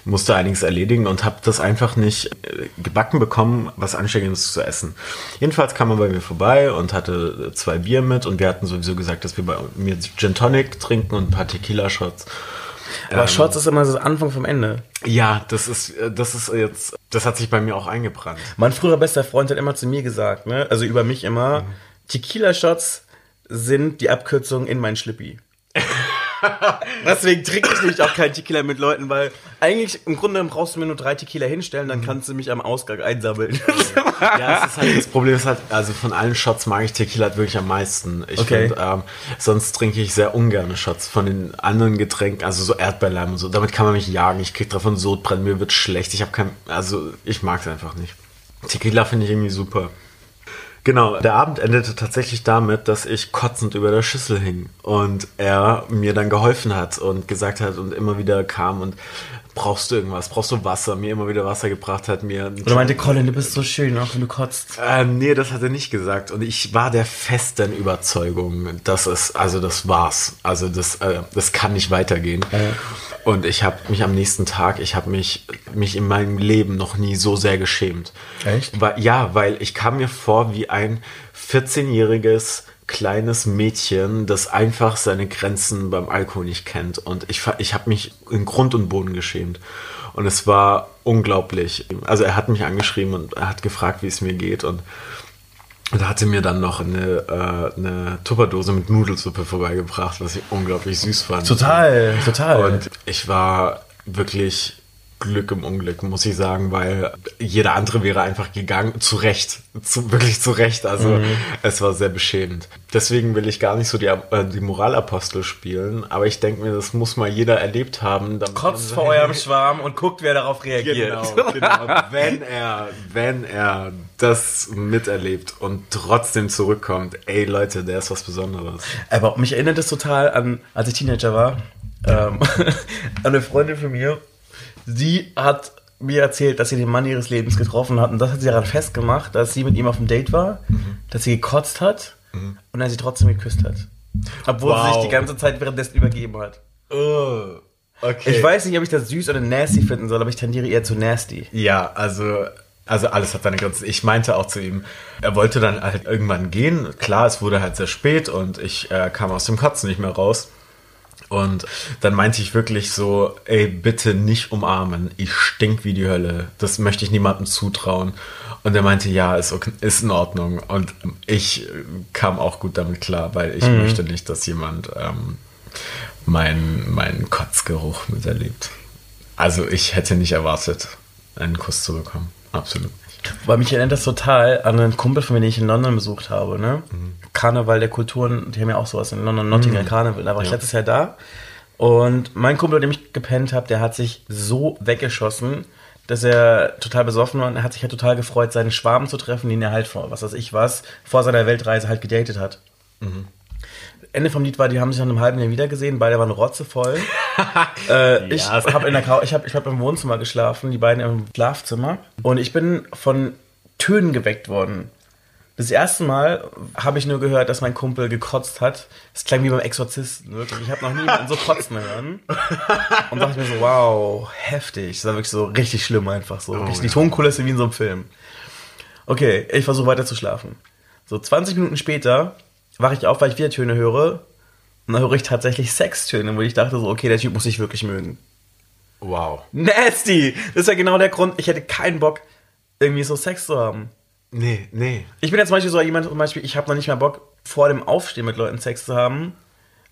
musste einiges erledigen und habe das einfach nicht äh, gebacken bekommen, was Anständiges zu essen. Jedenfalls kam er bei mir vorbei und hatte zwei Bier mit und wir hatten sowieso gesagt, dass wir bei mir Gin Tonic trinken und ein paar Tequila-Shots. Aber Shots ist immer so das Anfang vom Ende. Ja, das ist, äh, das ist jetzt, das hat sich bei mir auch eingebrannt. Mein früherer bester Freund hat immer zu mir gesagt, ne, also über mich immer, Tequila-Shots sind die Abkürzung in mein Schlippi. Deswegen trinke ich nämlich auch kein Tequila mit Leuten, weil eigentlich im Grunde brauchst du mir nur drei Tequila hinstellen, dann kannst du mich am Ausgang einsammeln. Ja, ist halt, das Problem ist halt, also von allen Shots mag ich Tequila halt wirklich am meisten. Ich Okay. finde, ähm, sonst trinke ich sehr ungerne Shots von den anderen Getränken, also so Erdbeerleim und so. Damit kann man mich jagen. Ich krieg davon Sodbrennen, mir wird schlecht. Ich habe kein, also ich mag es einfach nicht. Tequila finde ich irgendwie super. Genau, der Abend endete tatsächlich damit, dass ich kotzend über der Schüssel hing und er mir dann geholfen hat und gesagt hat und immer wieder kam und brauchst du irgendwas, brauchst du Wasser, mir immer wieder Wasser gebracht hat, mir Und er meinte, Colin, du bist so schön, auch wenn du kotzt. ähm, nee, das hat er nicht gesagt. Und ich war der festen Überzeugung, dass es, also das war's. Also das, äh, das kann nicht weitergehen. Und ich habe mich am nächsten Tag, ich habe mich, mich in meinem Leben noch nie so sehr geschämt. Echt? Weil, ja, weil ich kam mir vor wie ein 14-jähriges kleines Mädchen, das einfach seine Grenzen beim Alkohol nicht kennt. Und ich, ich habe mich in Grund und Boden geschämt. Und es war unglaublich. Also er hat mich angeschrieben und er hat gefragt, wie es mir geht. Und und er hatte mir dann noch eine, äh, eine Tupperdose mit Nudelsuppe vorbeigebracht, was ich unglaublich süß fand. Total, total. Und ich war wirklich Glück im Unglück, muss ich sagen, weil jeder andere wäre einfach gegangen, zu Recht, zu, wirklich zu Recht. Also Mhm. es war sehr beschämend. Deswegen will ich gar nicht so die, äh, die Moralapostel spielen, aber ich denke mir, das muss mal jeder erlebt haben. Kotzt vor eurem Schwarm und guckt, wer darauf reagiert. Genau, genau. Wenn er, wenn er das miterlebt und trotzdem zurückkommt, ey Leute, der ist was Besonderes. Aber mich erinnert es total an, als ich Teenager war, ähm, an eine Freundin von mir, sie hat mir erzählt, dass sie den Mann ihres Lebens getroffen hat und das hat sie daran festgemacht, dass sie mit ihm auf dem Date war, dass sie gekotzt hat und er sie trotzdem geküsst hat. Obwohl sie Wow. sich die ganze Zeit währenddessen übergeben hat. Oh, okay. Ich weiß nicht, ob ich das süß oder nasty finden soll, aber ich tendiere eher zu nasty. Ja, also, also alles hat seine Grenzen. Ich meinte auch zu ihm, er wollte dann halt irgendwann gehen. Klar, es wurde halt sehr spät und ich äh, kam aus dem Kotzen nicht mehr raus. Und dann meinte ich wirklich so, ey, bitte nicht umarmen. Ich stink wie die Hölle. Das möchte ich niemandem zutrauen. Und er meinte, ja, ist, okay, ist in Ordnung. Und ich kam auch gut damit klar, weil ich möchte nicht, dass jemand ähm, meinen meinen Kotzgeruch miterlebt. Also ich hätte nicht erwartet, einen Kuss zu bekommen. Absolut. Weil mich erinnert das total an einen Kumpel von mir, den ich in London besucht habe. Ne? Karneval der Kulturen, die haben ja auch sowas in London, Nottingham Karneval. Da war ich Ja. letztes Jahr da. Und mein Kumpel, mit dem ich gepennt habe, der hat sich so weggeschossen, dass er total besoffen war und er hat sich halt total gefreut, seinen Schwarm zu treffen, den er halt vor, was weiß ich was, vor seiner Weltreise halt gedatet hat. Ende vom Lied war, die haben sich nach einem halben Jahr wiedergesehen, beide waren rotzevoll. äh, ich Ja. habe in der ich habe ich hab im Wohnzimmer geschlafen, die beiden im Schlafzimmer. Und ich bin von Tönen geweckt worden. Das erste Mal habe ich nur gehört, dass mein Kumpel gekotzt hat. Das klang wie beim Exorzisten, wirklich. Ich habe noch nie jemanden so kotzen hören. Und dachte mir so, wow, heftig. Das war wirklich so richtig schlimm einfach so. Wirklich Die Tonkulisse wie in so einem Film. Okay, ich versuche weiter zu schlafen. So 20 Minuten später wache ich auf, weil ich wieder Töne höre. Und dann höre ich tatsächlich Sextöne, wo ich dachte so, okay, der Typ muss sich wirklich mögen. Wow. Nasty! Das ist ja genau der Grund, ich hätte keinen Bock, irgendwie so Sex zu haben. Nee, nee. Ich bin jetzt zum Beispiel so jemand, zum Beispiel, ich habe noch nicht mehr Bock, vor dem Aufstehen mit Leuten Sex zu haben,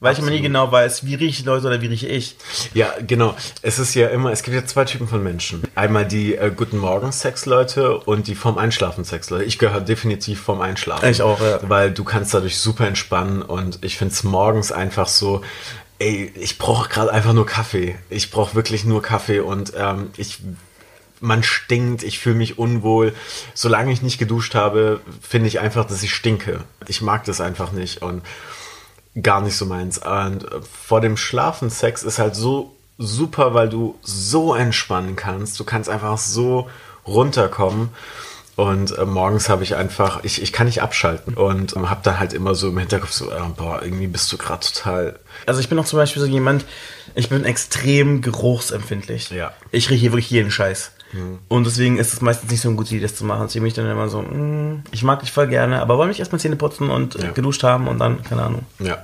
weil ich immer nie genau weiß, wie riechen die Leute oder wie rieche ich. Ja, genau. Es ist ja immer, es gibt ja zwei Typen von Menschen. Einmal die äh, Guten Morgen Sex-Leute und die vorm Einschlafen Sex-Leute. Ich gehöre definitiv vorm Einschlafen. Ich auch, ja. Weil du kannst dadurch super entspannen und ich finde es morgens einfach so, ey, ich brauche gerade einfach nur Kaffee. Ich brauche wirklich nur Kaffee und ähm, ich man stinkt, ich fühle mich unwohl. Solange ich nicht geduscht habe, finde ich einfach, dass ich stinke. Ich mag das einfach nicht und gar nicht so meins. Und vor dem Schlafen Sex ist halt so super, weil du so entspannen kannst. Du kannst einfach so runterkommen. Und äh, morgens habe ich einfach, ich, ich kann nicht abschalten und ähm, habe dann halt immer so im Hinterkopf so, äh, boah, irgendwie bist du gerade total, Also ich bin auch zum Beispiel so jemand, ich bin extrem geruchsempfindlich. Ja. Ich rieche wirklich jeden Scheiß. Und deswegen ist es meistens nicht so eine gute Idee, das zu machen. Deswegen bin ich dann immer so, mm, ich mag dich voll gerne, aber wollen mich erstmal Zähne putzen und äh, Ja. geduscht haben und dann, keine Ahnung. ja.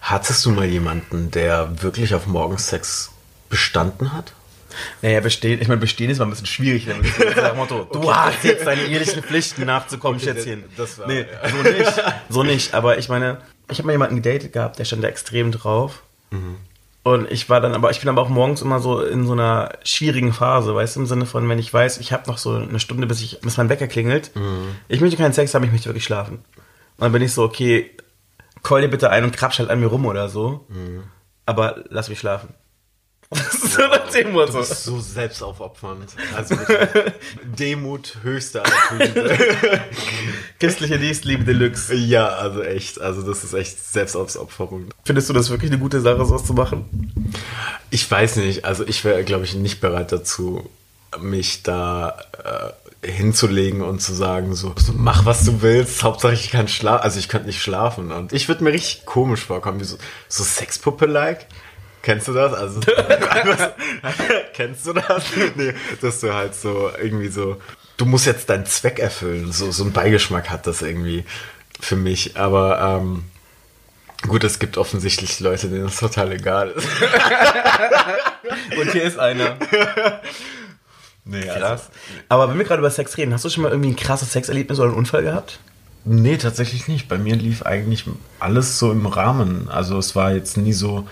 Hattest du mal jemanden, der wirklich auf Morgensex bestanden hat? Naja, bestehen, ich meine, bestehen ist mal ein bisschen schwierig. Nach dem Motto, du hast jetzt deine ehrlichen Pflichten nachzukommen, Schätzchen. das war- nee, ja. so nicht. So nicht. Aber ich meine, ich habe mal jemanden gedatet gehabt, der stand da extrem drauf. Und ich war dann, aber ich bin aber auch morgens immer so in so einer schwierigen Phase, weißt du, im Sinne von, wenn ich weiß, ich habe noch so eine Stunde, bis ich, bis mein Wecker klingelt. Ich möchte keinen Sex haben, ich möchte wirklich schlafen. Und dann bin ich so, okay, call dir bitte ein und krabsch halt an mir rum oder so. Aber lass mich schlafen. so nach dem. Du bist so selbstaufopfernd. Also Demut höchste aller Tugenden. Christliche Nächstenliebe Deluxe. Ja, also echt. Also das ist echt Selbstaufopferung. Findest du das wirklich eine gute Sache, sowas zu machen? Ich weiß nicht. Also ich wäre, glaube ich, nicht bereit dazu, mich da äh, hinzulegen und zu sagen, so, so, mach was du willst, Hauptsache ich kann schlafen. Also ich könnte nicht schlafen. Und ich würde mir richtig komisch vorkommen, wie so, so Sexpuppe-like. Kennst du das? Also, kennst du das? Nee, dass du halt so irgendwie so, du musst jetzt deinen Zweck erfüllen. So, so ein Beigeschmack hat das irgendwie für mich. Aber ähm, gut, es gibt offensichtlich Leute, denen das total egal ist. Und hier ist einer. Nee, Krass. Aber wenn wir gerade über Sex reden, hast du schon mal irgendwie ein krasses Sexerlebnis oder einen Unfall gehabt? Nee, tatsächlich nicht. Bei mir lief eigentlich alles so im Rahmen. Also es war jetzt nie so,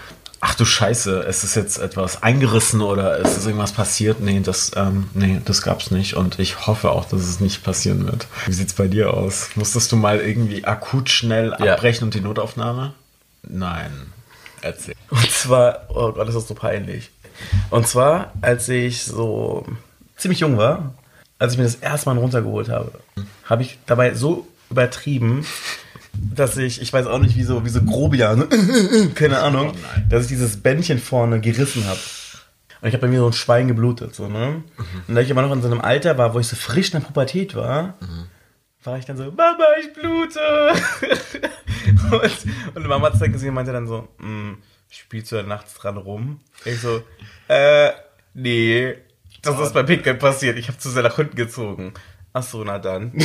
ach du Scheiße, es ist jetzt etwas eingerissen oder es ist irgendwas passiert. Nee, das, ähm, nee, das gab's nicht. Und ich hoffe auch, dass es nicht passieren wird. Wie sieht's bei dir aus? Musstest du mal irgendwie akut schnell Ja. abbrechen und die Notaufnahme? Nein. Erzähl. Und zwar, oh Gott, das ist so peinlich. Und zwar, als ich so ziemlich jung war, als ich mir das erste Mal runtergeholt habe, habe ich dabei so übertrieben, dass ich, ich weiß auch nicht, wie so, wie so Grobian, keine Ahnung, Oh dass ich dieses Bändchen vorne gerissen habe. Und ich habe bei mir so ein Schwein geblutet, so, ne? Und da ich aber noch in so einem Alter war, wo ich so frisch in der Pubertät war, war ich dann so, Mama, ich blute. und, und Mama hat es dann gesehen und meinte dann so, "Mm, spielst du da nachts dran rum? Ich so, äh, nee, das ist bei Pinkeln passiert. Ich habe zu sehr nach hinten gezogen. Ach so, na dann.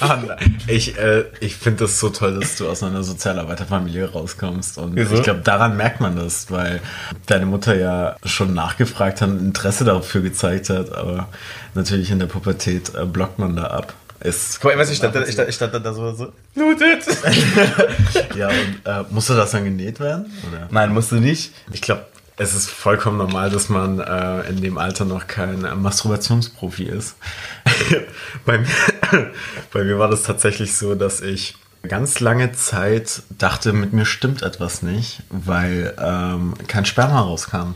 Ah. Ich, äh, ich finde das so toll, dass du aus einer Sozialarbeiterfamilie rauskommst. Und Wieso? ich glaube, daran merkt man das, weil deine Mutter ja schon nachgefragt hat, Interesse dafür gezeigt hat, aber natürlich in der Pubertät äh, blockt man da ab. Ist, Guck mal, ich stand, da, ich, stand, ich stand da so, so, blutet. ja, und äh, musste das dann genäht werden? Oder? Nein, musst du nicht. Ich glaube, es ist vollkommen normal, dass man äh, in dem Alter noch kein äh, Masturbationsprofi ist. bei, mir, bei mir war das tatsächlich so, dass ich ganz lange Zeit dachte, mit mir stimmt etwas nicht, weil ähm, kein Sperma rauskam.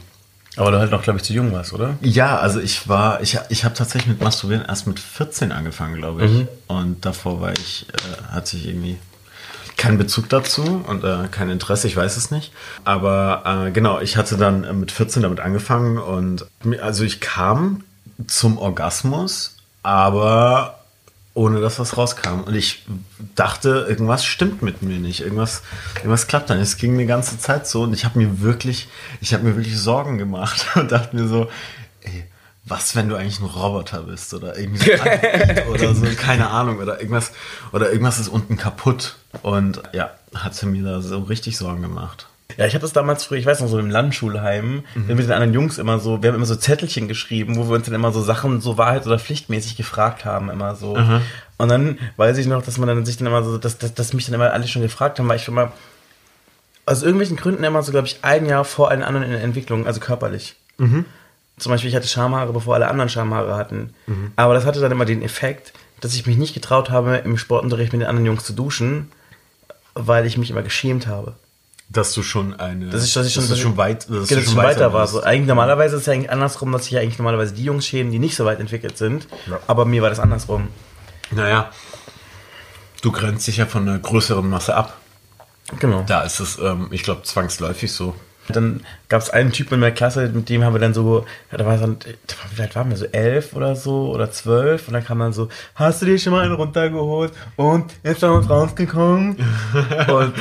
Aber du halt noch, glaube ich, zu jung warst, oder? Ja, also ich war, ich, ich habe tatsächlich mit Masturbieren erst mit 14 angefangen, glaube ich. Mhm. Und davor war ich, äh, hatte ich irgendwie keinen Bezug dazu und äh, kein Interesse, ich weiß es nicht. Aber äh, genau, ich hatte dann äh, mit 14 damit angefangen und also ich kam zum Orgasmus, aber ohne dass was rauskam. Und ich dachte, irgendwas stimmt mit mir nicht. Irgendwas, irgendwas klappt dann. Es ging eine ganze Zeit so und ich habe mir wirklich, ich habe mir wirklich Sorgen gemacht und dachte mir so, was, wenn du eigentlich ein Roboter bist oder irgendwie so oder so, keine Ahnung, oder irgendwas, oder irgendwas ist unten kaputt. Und ja, hatte mir da so richtig Sorgen gemacht. Ja, ich habe das damals früher, ich weiß noch, so im Landschulheim, mhm. mit den anderen Jungs immer so, wir haben immer so Zettelchen geschrieben, wo wir uns dann immer so Sachen so Wahrheit oder Pflichtmäßig gefragt haben, immer so. Mhm. Und dann weiß ich noch, dass man dann sich dann immer so, dass, dass, dass mich dann immer alle schon gefragt haben, weil ich schon mal aus irgendwelchen Gründen immer so, glaube ich, ein Jahr vor allen anderen in der Entwicklung, also körperlich. Mhm. Zum Beispiel, ich hatte Schamhaare, bevor alle anderen Schamhaare hatten. Mhm. Aber das hatte dann immer den Effekt, dass ich mich nicht getraut habe, im Sportunterricht mit den anderen Jungs zu duschen, weil ich mich immer geschämt habe. Dass du schon eine. Dass ich, dass ich schon, dass dass schon weit, dass dass ich schon weiter, weiter war. So, eigentlich normalerweise ist es ja eigentlich andersrum, dass sich ja eigentlich normalerweise die Jungs schämen, die nicht so weit entwickelt sind. Ja. Aber mir war das andersrum. Naja, du grenzt dich ja von einer größeren Masse ab. Genau. Da ist es, ähm, ich glaube, zwangsläufig so. Dann gab es einen Typen in der Klasse, mit dem haben wir dann so, da war so, vielleicht waren wir so elf oder so oder zwölf und dann kam dann so, hast du dir schon mal einen runtergeholt und ist dann uns rausgekommen? und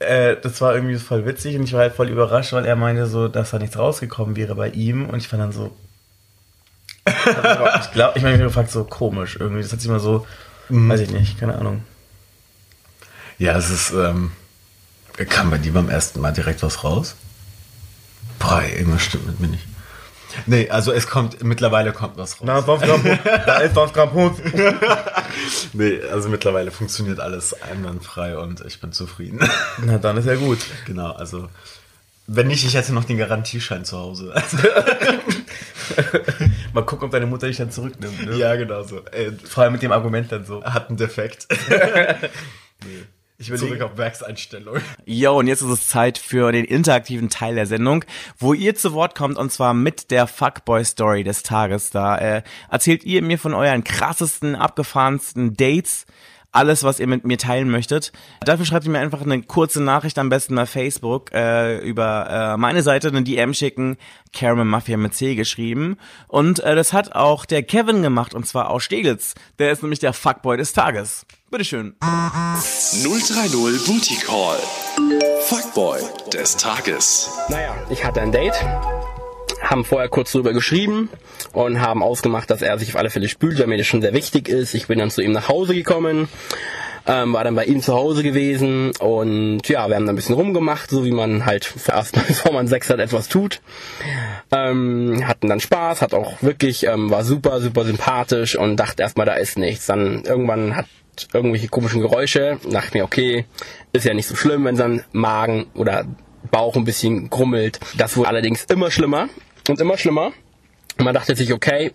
äh, das war irgendwie voll witzig und ich war halt voll überrascht, weil er meinte so, dass da nichts rausgekommen wäre bei ihm und ich war dann so, ich glaube, ich meine, ich gefragt, so komisch irgendwie, das hat sich immer so, mhm. weiß ich nicht, keine Ahnung. Ja, es ist, ähm, kam bei dir beim ersten Mal direkt was raus? Boah, irgendwas stimmt mit mir nicht. Nee, also es kommt, mittlerweile kommt was raus. Na, 20 Gramm Hund. Da ist 20 Gramm Hund. nee, also mittlerweile funktioniert alles einwandfrei und ich bin zufrieden. Na, dann ist ja gut. Genau, also wenn nicht, ich hätte noch den Garantieschein zu Hause. Mal gucken, ob deine Mutter dich dann zurücknimmt. Ne? Ja, genau so. Äh, Vor allem mit dem Argument dann so. Hat einen Defekt. nee. Ich will Zurück auf Werkseinstellung. Jo, und jetzt ist es Zeit für den interaktiven Teil der Sendung, wo ihr zu Wort kommt und zwar mit der Fuckboy-Story des Tages. Da äh, erzählt ihr mir von euren krassesten, abgefahrensten Dates, alles, was ihr mit mir teilen möchtet. Dafür schreibt ihr mir einfach eine kurze Nachricht, am besten bei Facebook, äh, über äh, meine Seite, eine DM schicken, Caramel Mafia mit C geschrieben. Und äh, das hat auch der Kevin gemacht, und zwar aus Steglitz. Der ist nämlich der Fuckboy des Tages. Bitteschön. 030 Booty Call. Fuckboy des Tages. Naja, ich hatte ein Date, haben vorher kurz drüber geschrieben und haben ausgemacht, dass er sich auf alle Fälle spült, weil mir das schon sehr wichtig ist. Ich bin dann zu ihm nach Hause gekommen, ähm, war dann bei ihm zu Hause gewesen und ja, wir haben dann ein bisschen rumgemacht, so wie man halt erstmal, bevor man Sex hat, etwas tut. Ähm, hatten dann Spaß, hat auch wirklich, ähm, war super, super sympathisch und dachte erstmal, da ist nichts. Dann irgendwann hat irgendwelche komischen Geräusche. Dachte mir, okay, ist ja nicht so schlimm, wenn sein Magen oder Bauch ein bisschen grummelt. Das wurde allerdings immer schlimmer und immer schlimmer. Und man dachte sich, okay,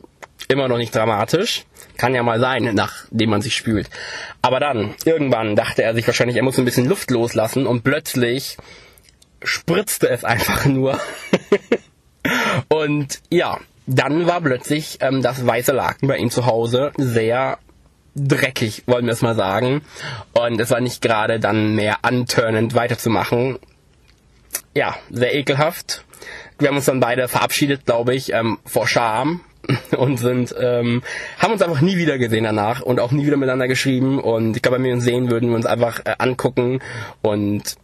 immer noch nicht dramatisch. Kann ja mal sein, nachdem man sich spült. Aber dann, irgendwann dachte er sich wahrscheinlich, er muss ein bisschen Luft loslassen und plötzlich spritzte es einfach nur. und ja, dann war plötzlich ähm, das weiße Laken bei ihm zu Hause sehr dreckig, wollen wir es mal sagen. Und es war nicht gerade dann mehr antörnend weiterzumachen. Ja, sehr ekelhaft. Wir haben uns dann beide verabschiedet, glaube ich, ähm, vor Scham und sind ähm, haben uns einfach nie wieder gesehen danach und auch nie wieder miteinander geschrieben und ich glaube, wenn wir uns sehen würden, wir uns einfach äh, angucken und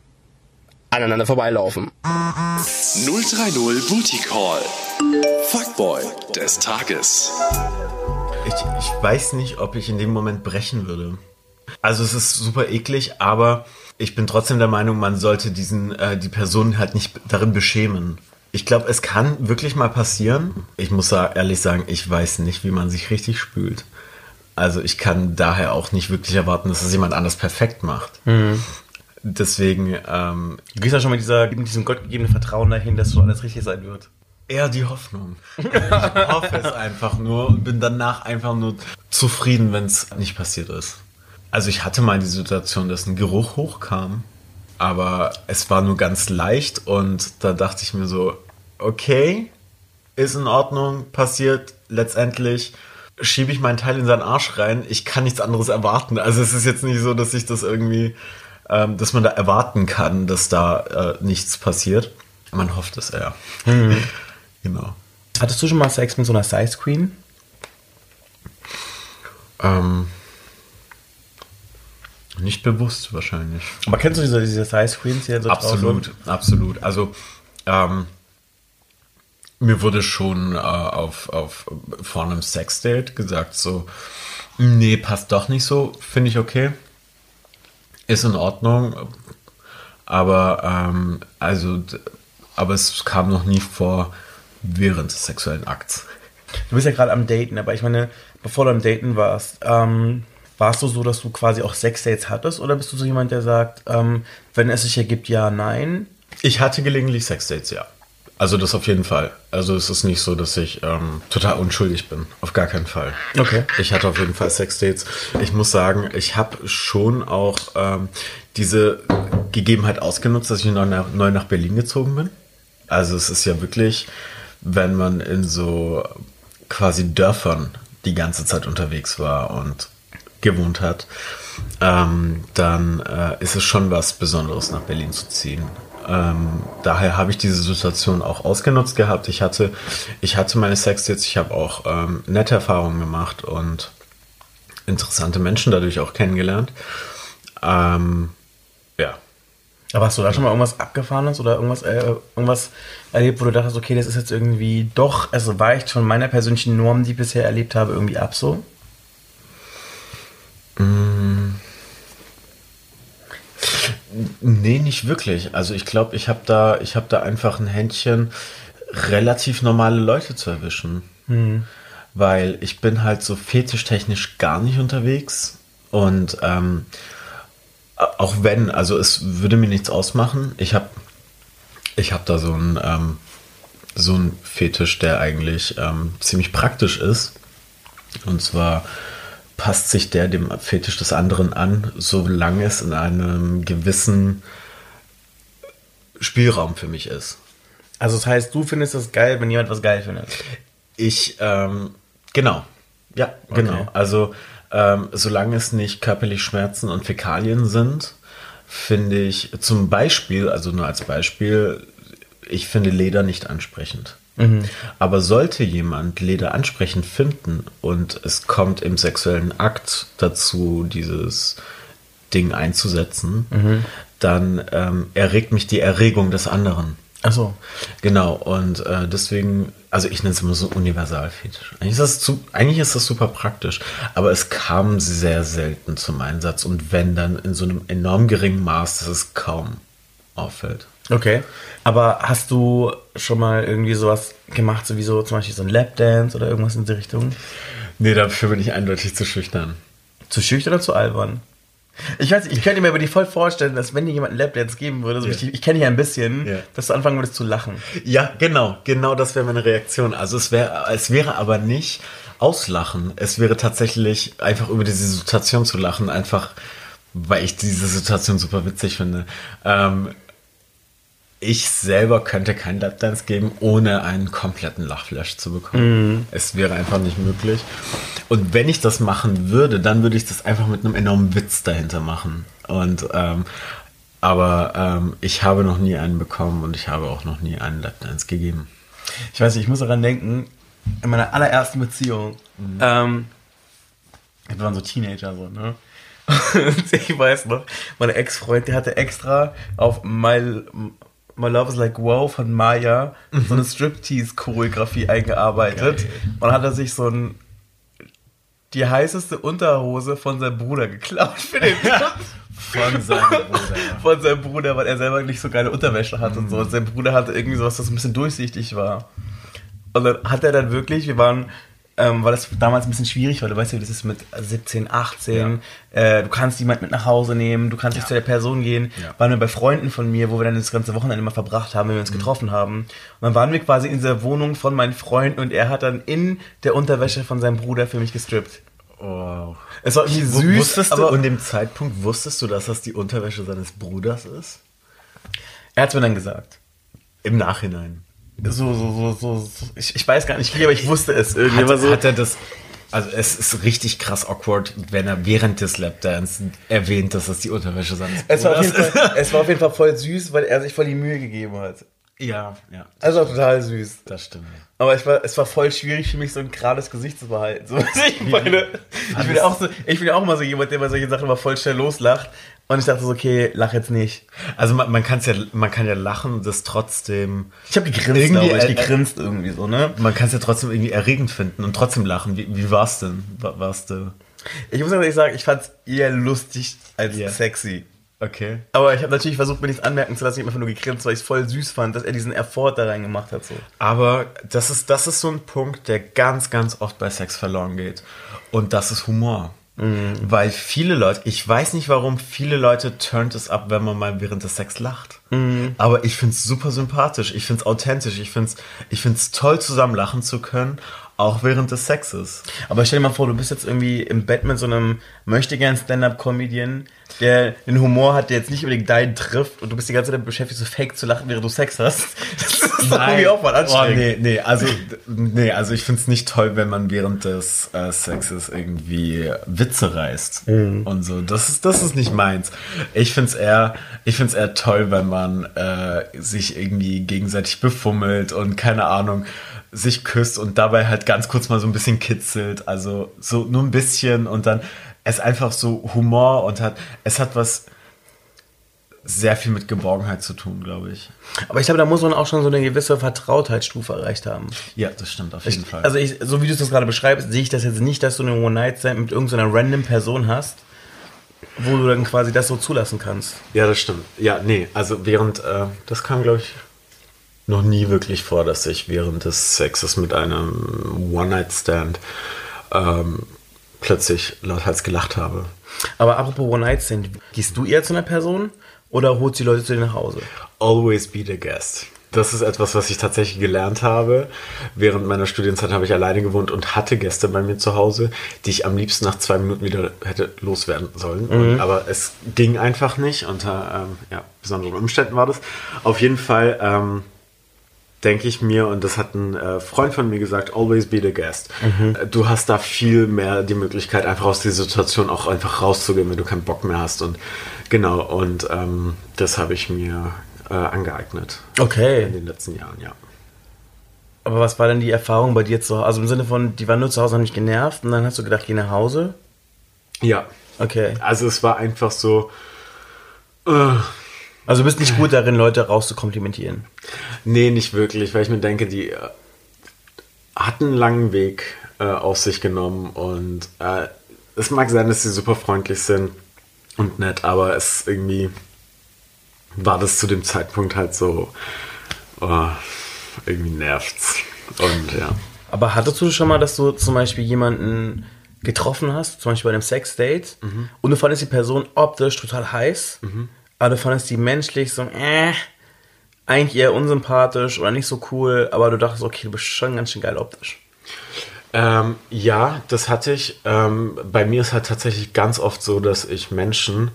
aneinander vorbeilaufen. 030 Booty Call. Fuckboy des Tages. Ich, ich weiß nicht, ob ich in dem Moment brechen würde. Also es ist super eklig, aber ich bin trotzdem der Meinung, man sollte diesen äh, die Person halt nicht darin beschämen. Ich glaube, es kann wirklich mal passieren. Ich muss ehrlich sagen, ich weiß nicht, wie man sich richtig spült. Also ich kann daher auch nicht wirklich erwarten, dass es jemand anders perfekt macht. Mhm. Deswegen. Ähm, du gehst ja schon mit, dieser, mit diesem gottgegebenen Vertrauen dahin, dass so alles richtig sein wird. Eher die Hoffnung. Ich hoffe es einfach nur und bin danach einfach nur zufrieden, wenn es nicht passiert ist. Also ich hatte mal die Situation, dass ein Geruch hochkam, aber es war nur ganz leicht und da dachte ich mir so, okay, ist in Ordnung, passiert letztendlich schiebe ich meinen Teil in seinen Arsch rein. Ich kann nichts anderes erwarten. Also es ist jetzt nicht so, dass ich das irgendwie ähm, dass man da erwarten kann, dass da äh, nichts passiert. Man hofft es eher. Genau. Hattest du schon mal Sex mit so einer Size Queen? Ähm, nicht bewusst wahrscheinlich. Aber kennst du diese, diese Size Queens hier so Absolut, absolut. Also ähm, mir wurde schon äh, auf, auf vor einem Sexdate gesagt, so, nee, passt doch nicht so, finde ich okay. Ist in Ordnung. Aber ähm, also aber es kam noch nie vor während des sexuellen Akts. Du bist ja gerade am Daten, aber ich meine, bevor du am Daten warst, ähm, warst du so, dass du quasi auch Sexdates hattest? Oder bist du so jemand, der sagt, ähm, wenn es sich ergibt, ja, nein? Ich hatte gelegentlich Sexdates, ja. Also das auf jeden Fall. Also es ist nicht so, dass ich ähm, total unschuldig bin. Auf gar keinen Fall. Okay. Ich hatte auf jeden Fall Sexdates. Ich muss sagen, ich habe schon auch ähm, diese Gegebenheit ausgenutzt, dass ich neu nach, neu nach Berlin gezogen bin. Also es ist ja wirklich, wenn man in so quasi Dörfern die ganze Zeit unterwegs war und gewohnt hat, ähm, dann äh, ist es schon was Besonderes, nach Berlin zu ziehen. Ähm, daher habe ich diese Situation auch ausgenutzt gehabt. Ich hatte, ich hatte meine Sexdates, ich habe auch ähm, nette Erfahrungen gemacht und interessante Menschen dadurch auch kennengelernt. Ähm. Aber hast du da schon mal irgendwas Abgefahrenes oder irgendwas, äh, irgendwas erlebt, wo du dachtest, okay, das ist jetzt irgendwie doch, also weicht von meiner persönlichen Norm, die ich bisher erlebt habe, irgendwie ab so? Nee, nicht wirklich. Also ich glaube, ich habe da, ich habe da einfach ein Händchen, relativ normale Leute zu erwischen. Weil ich bin halt so fetischtechnisch gar nicht unterwegs. Und ähm, auch wenn, also es würde mir nichts ausmachen. Ich habe ich hab da so ein ähm, so Fetisch, der eigentlich ähm, ziemlich praktisch ist. Und zwar passt sich der dem Fetisch des anderen an, solange es in einem gewissen Spielraum für mich ist. Also das heißt, du findest das geil, wenn jemand was geil findet. Ich, ähm, genau. Ja, genau. Okay. Also, ähm, solange es nicht körperlich Schmerzen und Fäkalien sind, finde ich zum Beispiel, also nur als Beispiel, ich finde Leder nicht ansprechend. Aber sollte jemand Leder ansprechend finden und es kommt im sexuellen Akt dazu, dieses Ding einzusetzen, dann ähm, erregt mich die Erregung des anderen. Achso. Genau, und äh, deswegen, also ich nenne es immer so Universalfetisch. Eigentlich ist, das zu, eigentlich ist das super praktisch, aber es kam sehr selten zum Einsatz und wenn dann in so einem enorm geringen Maß, dass es kaum auffällt. Okay. Aber hast du schon mal irgendwie sowas gemacht, sowieso zum Beispiel so ein Lapdance oder irgendwas in die Richtung? Nee, dafür bin ich eindeutig zu schüchtern. Zu schüchtern oder zu albern? Ich weiß nicht, ich könnte mir aber die voll vorstellen, dass wenn dir jemand einen Lapdance geben würde, so Ja. ich, ich kenne dich ja ein bisschen, Ja. dass du anfangen würdest zu lachen. Ja, genau, genau das wäre meine Reaktion. Also es wäre, es wäre aber nicht auslachen. Es wäre tatsächlich einfach über diese Situation zu lachen, einfach weil ich diese Situation super witzig finde. Ähm, ich selber könnte keinen Lapdance geben, ohne einen kompletten Lachflash zu bekommen. Es wäre einfach nicht möglich. Und wenn ich das machen würde, dann würde ich das einfach mit einem enormen Witz dahinter machen. Und ähm, aber ähm, ich habe noch nie einen bekommen und ich habe auch noch nie einen Lapdance gegeben. Ich weiß nicht, ich muss daran denken, in meiner allerersten Beziehung, ähm, wir waren so Teenager so, ne? Ich weiß noch, mein Ex-Freund, der hatte extra auf My, My Love is Like Wow von Maya so eine Striptease-Choreografie eingearbeitet und hat er sich so ein die heißeste Unterhose von seinem Bruder geklaut für den Von seinem Bruder. von seinem Bruder, weil er selber nicht so geile Unterwäsche hatte und so. Und sein Bruder hatte irgendwie sowas, das ein bisschen durchsichtig war. Und dann hat er dann wirklich, wir waren, ähm, weil das damals ein bisschen schwierig war, du weißt ja, wie das ist mit 17, 18, äh, du kannst jemand mit nach Hause nehmen, du kannst nicht zu der Person gehen. Ja. Waren wir bei Freunden von mir, wo wir dann das ganze Wochenende immer verbracht haben, wenn wir uns getroffen haben. Und dann waren wir quasi in dieser Wohnung von meinen Freunden und er hat dann in der Unterwäsche von seinem Bruder für mich gestrippt. Wow. Es war irgendwie Süß, wusstest aber du, in dem Zeitpunkt wusstest du, dass das die Unterwäsche seines Bruders ist? er hat es mir dann gesagt. Im Nachhinein. So, so, so, so, so ich, ich weiß gar nicht wie, aber ich wusste es irgendwie. Hat, so, hat er das Also es ist richtig krass awkward, wenn er während des Lapdance erwähnt, dass das die Unterwäsche seines Es war, auf jeden Fall, es war auf jeden Fall voll süß, weil er sich voll die Mühe gegeben hat. Ja, ja. Also auch total süß. Das stimmt. Aber ich war, es war voll schwierig für mich, so ein gerades Gesicht zu behalten. So, was ich meine. Ich bin ja auch so, ich bin auch immer so jemand, der bei solchen Sachen immer voll schnell loslacht. Und ich dachte so, okay, lach jetzt nicht. Also man, man, kann's ja, man kann ja lachen und das trotzdem... Ich habe gegrinst, Irgendwie, glaube ich, gegrinst irgendwie so, ne? Man kann es ja trotzdem irgendwie erregend finden und trotzdem lachen. Wie, wie war's denn? War, war's du? Ich muss ehrlich sagen, ich fand's eher lustig als Ja. sexy. Okay. Aber ich habe natürlich versucht, mir nichts anmerken zu lassen. Ich habe einfach nur gegrinst, weil ich es voll süß fand, dass er diesen Effort da reingemacht hat. So. Aber das ist, das ist so ein Punkt, der ganz, ganz oft bei Sex verloren geht. Und das ist Humor. Weil viele Leute, ich weiß nicht warum, viele Leute turnt es ab, wenn man mal während des Sex lacht. Aber ich find's super sympathisch, ich find's authentisch, ich find's, ich find's toll, zusammen lachen zu können, auch während des Sexes. Aber stell dir mal vor, du bist jetzt irgendwie im Bett mit so einem möchtegern Stand-Up-Comedian, der den Humor hat, der jetzt nicht unbedingt deinen trifft und du bist die ganze Zeit beschäftigt, so fake zu lachen, während du Sex hast. Das ist doch irgendwie auch mal anstrengend. Oh, nee, nee, also, nee, also ich find's nicht toll, wenn man während des äh, Sexes irgendwie Witze reißt und so. Das ist, das ist nicht meins. Ich find's eher, ich find's eher toll, wenn man äh, sich irgendwie gegenseitig befummelt und keine Ahnung sich küsst und dabei halt ganz kurz mal so ein bisschen kitzelt. Also so nur ein bisschen und dann es einfach so Humor und hat, es hat was sehr viel mit Geborgenheit zu tun, glaube ich. Aber ich glaube, da muss man auch schon so eine gewisse Vertrautheitsstufe erreicht haben. Ja, das stimmt auf jeden Fall. Also ich, so wie du es das gerade beschreibst, sehe ich das jetzt nicht, dass du eine One-Night-Stand mit irgendeiner random Person hast, wo du dann quasi das so zulassen kannst. Ja, das stimmt. Ja, nee, also während, äh, das kam, glaube ich, noch nie wirklich vor, dass ich während des Sexes mit einem One-Night-Stand ähm, plötzlich lauthals gelacht habe. Aber apropos One-Night-Stand, gehst du eher zu einer Person oder holst die Leute zu dir nach Hause? Always be the guest. Das ist etwas, was ich tatsächlich gelernt habe. Während meiner Studienzeit habe ich alleine gewohnt und hatte Gäste bei mir zu Hause, die ich am liebsten nach zwei Minuten wieder hätte loswerden sollen. Und, aber es ging einfach nicht. Unter ähm, ja, besonderen Umständen war das. Auf jeden Fall ähm, denke ich mir, und das hat ein äh, Freund von mir gesagt, always be the guest. Äh, Du hast da viel mehr die Möglichkeit, einfach aus dieser Situation auch einfach rauszugehen, wenn du keinen Bock mehr hast. Und genau, und ähm, das habe ich mir äh, angeeignet in Okay. den letzten Jahren, ja. Aber was war denn die Erfahrung bei dir zu Hause? Also im Sinne von, die waren nur zu Hause, haben dich genervt und dann hast du gedacht, geh nach Hause? Ja, Okay. also es war einfach so, äh, Also du bist nicht gut darin, Leute rauszukomplimentieren. nee, nicht wirklich, weil ich mir denke, die äh, hatten einen langen Weg äh, auf sich genommen und äh, es mag sein, dass sie super freundlich sind und nett, aber es irgendwie war das zu dem Zeitpunkt halt so, oh, irgendwie nervt's. Und ja. Aber hattest du schon mal, dass du zum Beispiel jemanden getroffen hast, zum Beispiel bei einem Sexdate, und du fandest die Person optisch total heiß, aber du fandest die menschlich so, äh, eigentlich eher unsympathisch oder nicht so cool, aber du dachtest, okay, du bist schon ganz schön geil optisch. Ähm, ja, das hatte ich. Ähm, bei mir ist halt tatsächlich ganz oft so, dass ich Menschen,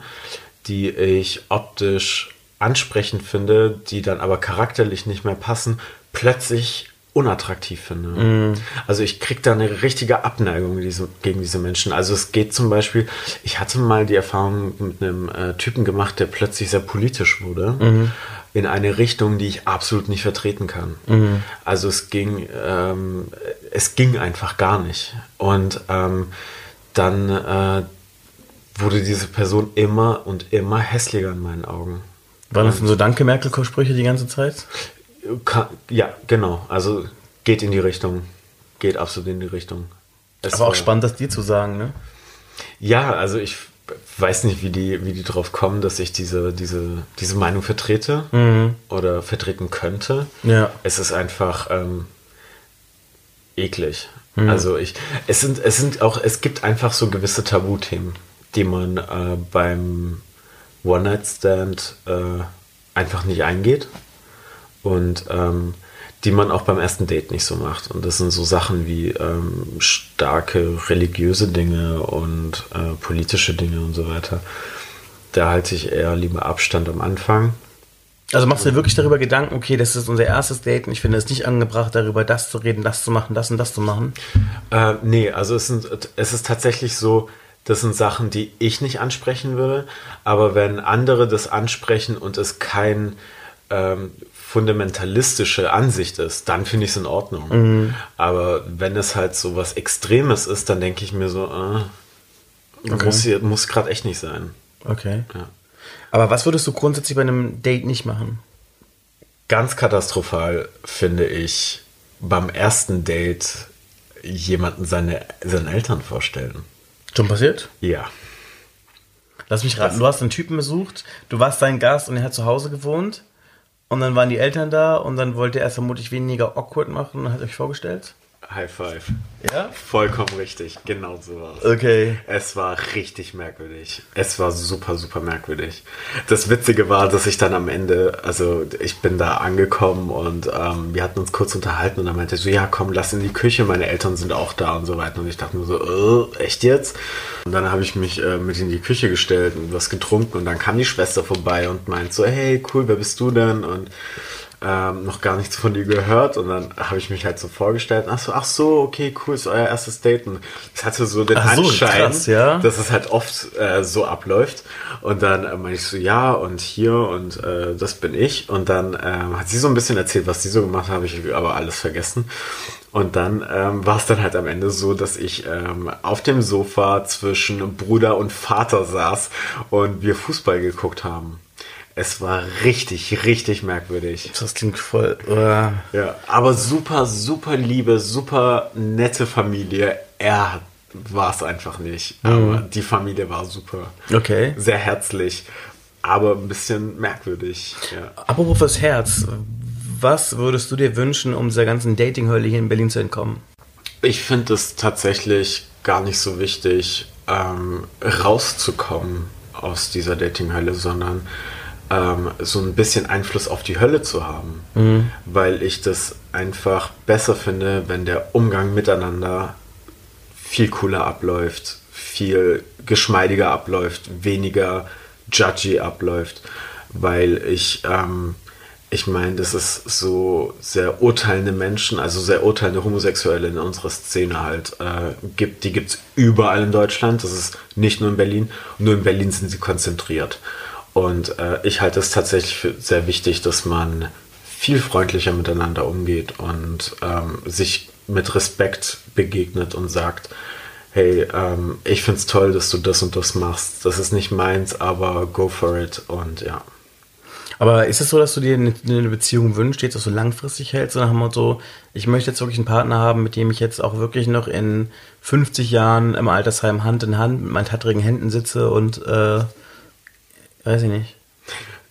die ich optisch ansprechend finde, die dann aber charakterlich nicht mehr passen, plötzlich unattraktiv finde. Also ich kriege da eine richtige Abneigung diese, gegen diese Menschen. Also es geht zum Beispiel, ich hatte mal die Erfahrung mit einem äh, Typen gemacht, der plötzlich sehr politisch wurde. In eine Richtung, die ich absolut nicht vertreten kann. Also es ging, ähm, es ging einfach gar nicht. Und ähm, dann äh, wurde diese Person immer und immer hässlicher in meinen Augen. Waren das denn so Danke Merkel-Sprüche die ganze Zeit? Ja, genau. Also geht in die Richtung. Geht absolut in die Richtung. Es Aber auch spannend, das dir zu sagen, ne? Ja, also ich weiß nicht, wie die, wie die drauf kommen, dass ich diese, diese, diese Meinung vertrete oder vertreten könnte. Ja. Es ist einfach ähm, eklig. Also ich, es sind, es sind auch, es gibt einfach so gewisse Tabuthemen, die man äh, beim One-Night-Stand äh, einfach nicht eingeht und ähm, die man auch beim ersten Date nicht so macht. Und das sind so Sachen wie ähm, starke religiöse Dinge und äh, politische Dinge und so weiter. Da halte ich eher lieber Abstand am Anfang. Also machst du dir wirklich darüber Gedanken, okay, das ist unser erstes Date und ich finde es nicht angebracht, darüber das zu reden, das zu machen, das und das zu machen? Äh, nee, also es, sind, es ist tatsächlich so, das sind Sachen, die ich nicht ansprechen würde, aber wenn andere das ansprechen und es kein ähm, fundamentalistische Ansicht ist, dann finde ich es in Ordnung. Mhm. Aber wenn es halt so was Extremes ist, dann denke ich mir so, äh, muss, hier- muss gerade echt nicht sein. Okay. Ja. Aber was würdest du grundsätzlich bei einem Date nicht machen? Ganz katastrophal finde ich beim ersten Date jemanden seine, seinen Eltern vorstellen. Schon passiert? Ja. Lass mich raten, du hast einen Typen besucht, du warst sein Gast und er hat zu Hause gewohnt und dann waren die Eltern da und dann wollte er es vermutlich weniger awkward machen und hat euch vorgestellt? High five. Ja? Vollkommen richtig. Genau so war's. Okay. Es war richtig merkwürdig. Es war super, super merkwürdig. Das Witzige war, dass ich dann am Ende, also ich bin da angekommen und ähm, wir hatten uns kurz unterhalten und dann meinte er so, ja komm, lass in die Küche, meine Eltern sind auch da und so weiter. Und ich dachte nur so, äh, echt jetzt? Und dann habe ich mich äh, mit in die Küche gestellt und was getrunken und dann kam die Schwester vorbei und meint so, hey, cool, wer bist du denn? Und ähm, noch gar nichts von dir gehört. Und dann habe ich mich halt so vorgestellt, ach so, ach so, okay, cool, ist euer erstes Date. Und es hatte so den Ach so, Anschein, krass, ja. dass es halt oft äh, so abläuft. Und dann äh, meine ich so, ja und hier und äh, das bin ich. Und dann ähm, hat sie so ein bisschen erzählt, was sie so gemacht hat, habe ich aber alles vergessen. Und dann ähm, war es dann halt am Ende so, dass ich ähm, auf dem Sofa zwischen Bruder und Vater saß und wir Fußball geguckt haben. Es war richtig, richtig merkwürdig. Das klingt voll. Uh, Ja, aber super, super liebe, super nette Familie. Er war es einfach nicht. Aber die Familie war super. okay. Sehr herzlich, aber ein bisschen merkwürdig. Ja. Apropos fürs Herz, was würdest du dir wünschen, um dieser ganzen Dating-Hölle hier in Berlin zu entkommen? Ich finde es tatsächlich gar nicht so wichtig, ähm, rauszukommen aus dieser Dating-Hölle, sondern ähm, so ein bisschen Einfluss auf die Hölle zu haben. Weil ich das einfach besser finde, wenn der Umgang miteinander viel cooler abläuft, viel geschmeidiger abläuft, weniger judgy abläuft, weil ich, ähm, ich meine, dass es so sehr urteilende Menschen, also sehr urteilende Homosexuelle in unserer Szene halt äh, gibt. Die gibt es überall in Deutschland, das ist nicht nur in Berlin, nur in Berlin sind sie konzentriert. Und äh, ich halte es tatsächlich für sehr wichtig, dass man viel freundlicher miteinander umgeht und ähm, sich mit Respekt begegnet und sagt, hey, ähm, ich find's toll, dass du das und das machst. Das ist nicht meins, aber go for it. Und ja. Aber ist es so, dass du dir eine, eine Beziehung wünschst, jetzt auch so langfristig hältst, so nach dem Motto, ich möchte jetzt wirklich einen Partner haben, mit dem ich jetzt auch wirklich noch in 50 Jahren im Altersheim Hand in Hand mit meinen tattrigen Händen sitze und, äh, weiß ich nicht.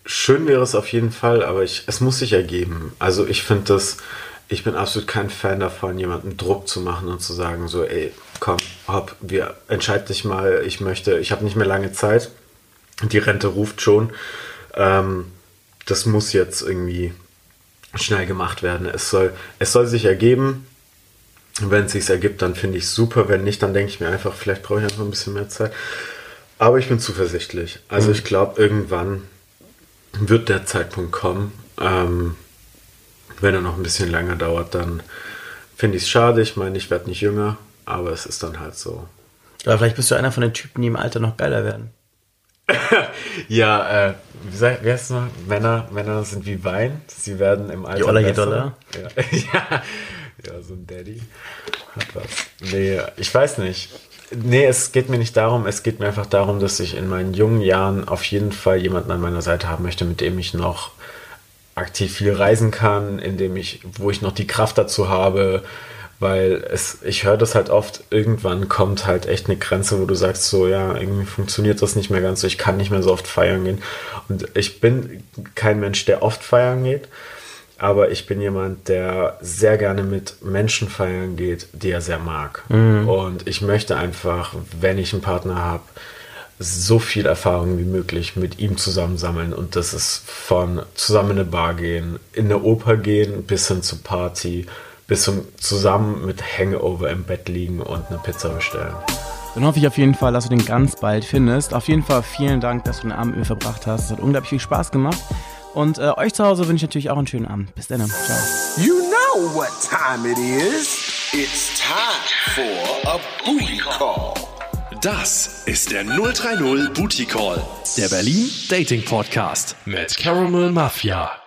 Schön wäre es auf jeden Fall, aber ich, es muss sich ergeben. Also ich finde das, ich bin absolut kein Fan davon, jemanden Druck zu machen und zu sagen, so, ey, komm, hopp, wir entscheid dich mal, ich möchte, ich habe nicht mehr lange Zeit, die Rente ruft schon. Ähm, das muss jetzt irgendwie schnell gemacht werden. Es soll, es soll sich ergeben. Wenn es sich ergibt, dann finde ich es super. Wenn nicht, dann denke ich mir einfach, vielleicht brauche ich einfach ein bisschen mehr Zeit. Aber ich bin zuversichtlich. Also ich glaube, irgendwann wird der Zeitpunkt kommen. Ähm, wenn er noch ein bisschen länger dauert, dann finde ich es schade. Ich meine, ich werde nicht jünger, aber es ist dann halt so. Aber vielleicht bist du einer von den Typen, die im Alter noch geiler werden. Ja, äh, wie, sag, wie heißt es noch? Männer, Männer sind wie Wein. Sie werden im Alter je besser. Doller. Ja. ja, ja, so ein Daddy hat was. Nee, ich weiß nicht. Nee, es geht mir nicht darum. Es geht mir einfach darum, dass ich in meinen jungen Jahren auf jeden Fall jemanden an meiner Seite haben möchte, mit dem ich noch aktiv viel reisen kann, in dem ich, wo ich noch die Kraft dazu habe, weil es, ich höre das halt oft, irgendwann kommt halt echt eine Grenze, wo du sagst, so, ja, irgendwie funktioniert das nicht mehr ganz so, ich kann nicht mehr so oft feiern gehen. Und ich bin kein Mensch, der oft feiern geht, aber ich bin jemand, der sehr gerne mit Menschen feiern geht, die er sehr mag. Und ich möchte einfach, wenn ich einen Partner habe, so viel Erfahrung wie möglich mit ihm zusammensammeln und das ist von zusammen in eine Bar gehen, in eine Oper gehen, bis hin zur Party, bis zum zusammen mit Hangover im Bett liegen und eine Pizza bestellen. Dann hoffe ich auf jeden Fall, dass du den ganz bald findest. Auf jeden Fall vielen Dank, dass du den Abend mit mir verbracht hast. Es hat unglaublich viel Spaß gemacht. Und äh, euch zu Hause wünsche ich natürlich auch einen schönen Abend. Bis dann. Ciao. You know what time it is. It's time for a booty call. Das ist der 030 Booty Call, der Berlin Dating Podcast mit Caramel Mafia.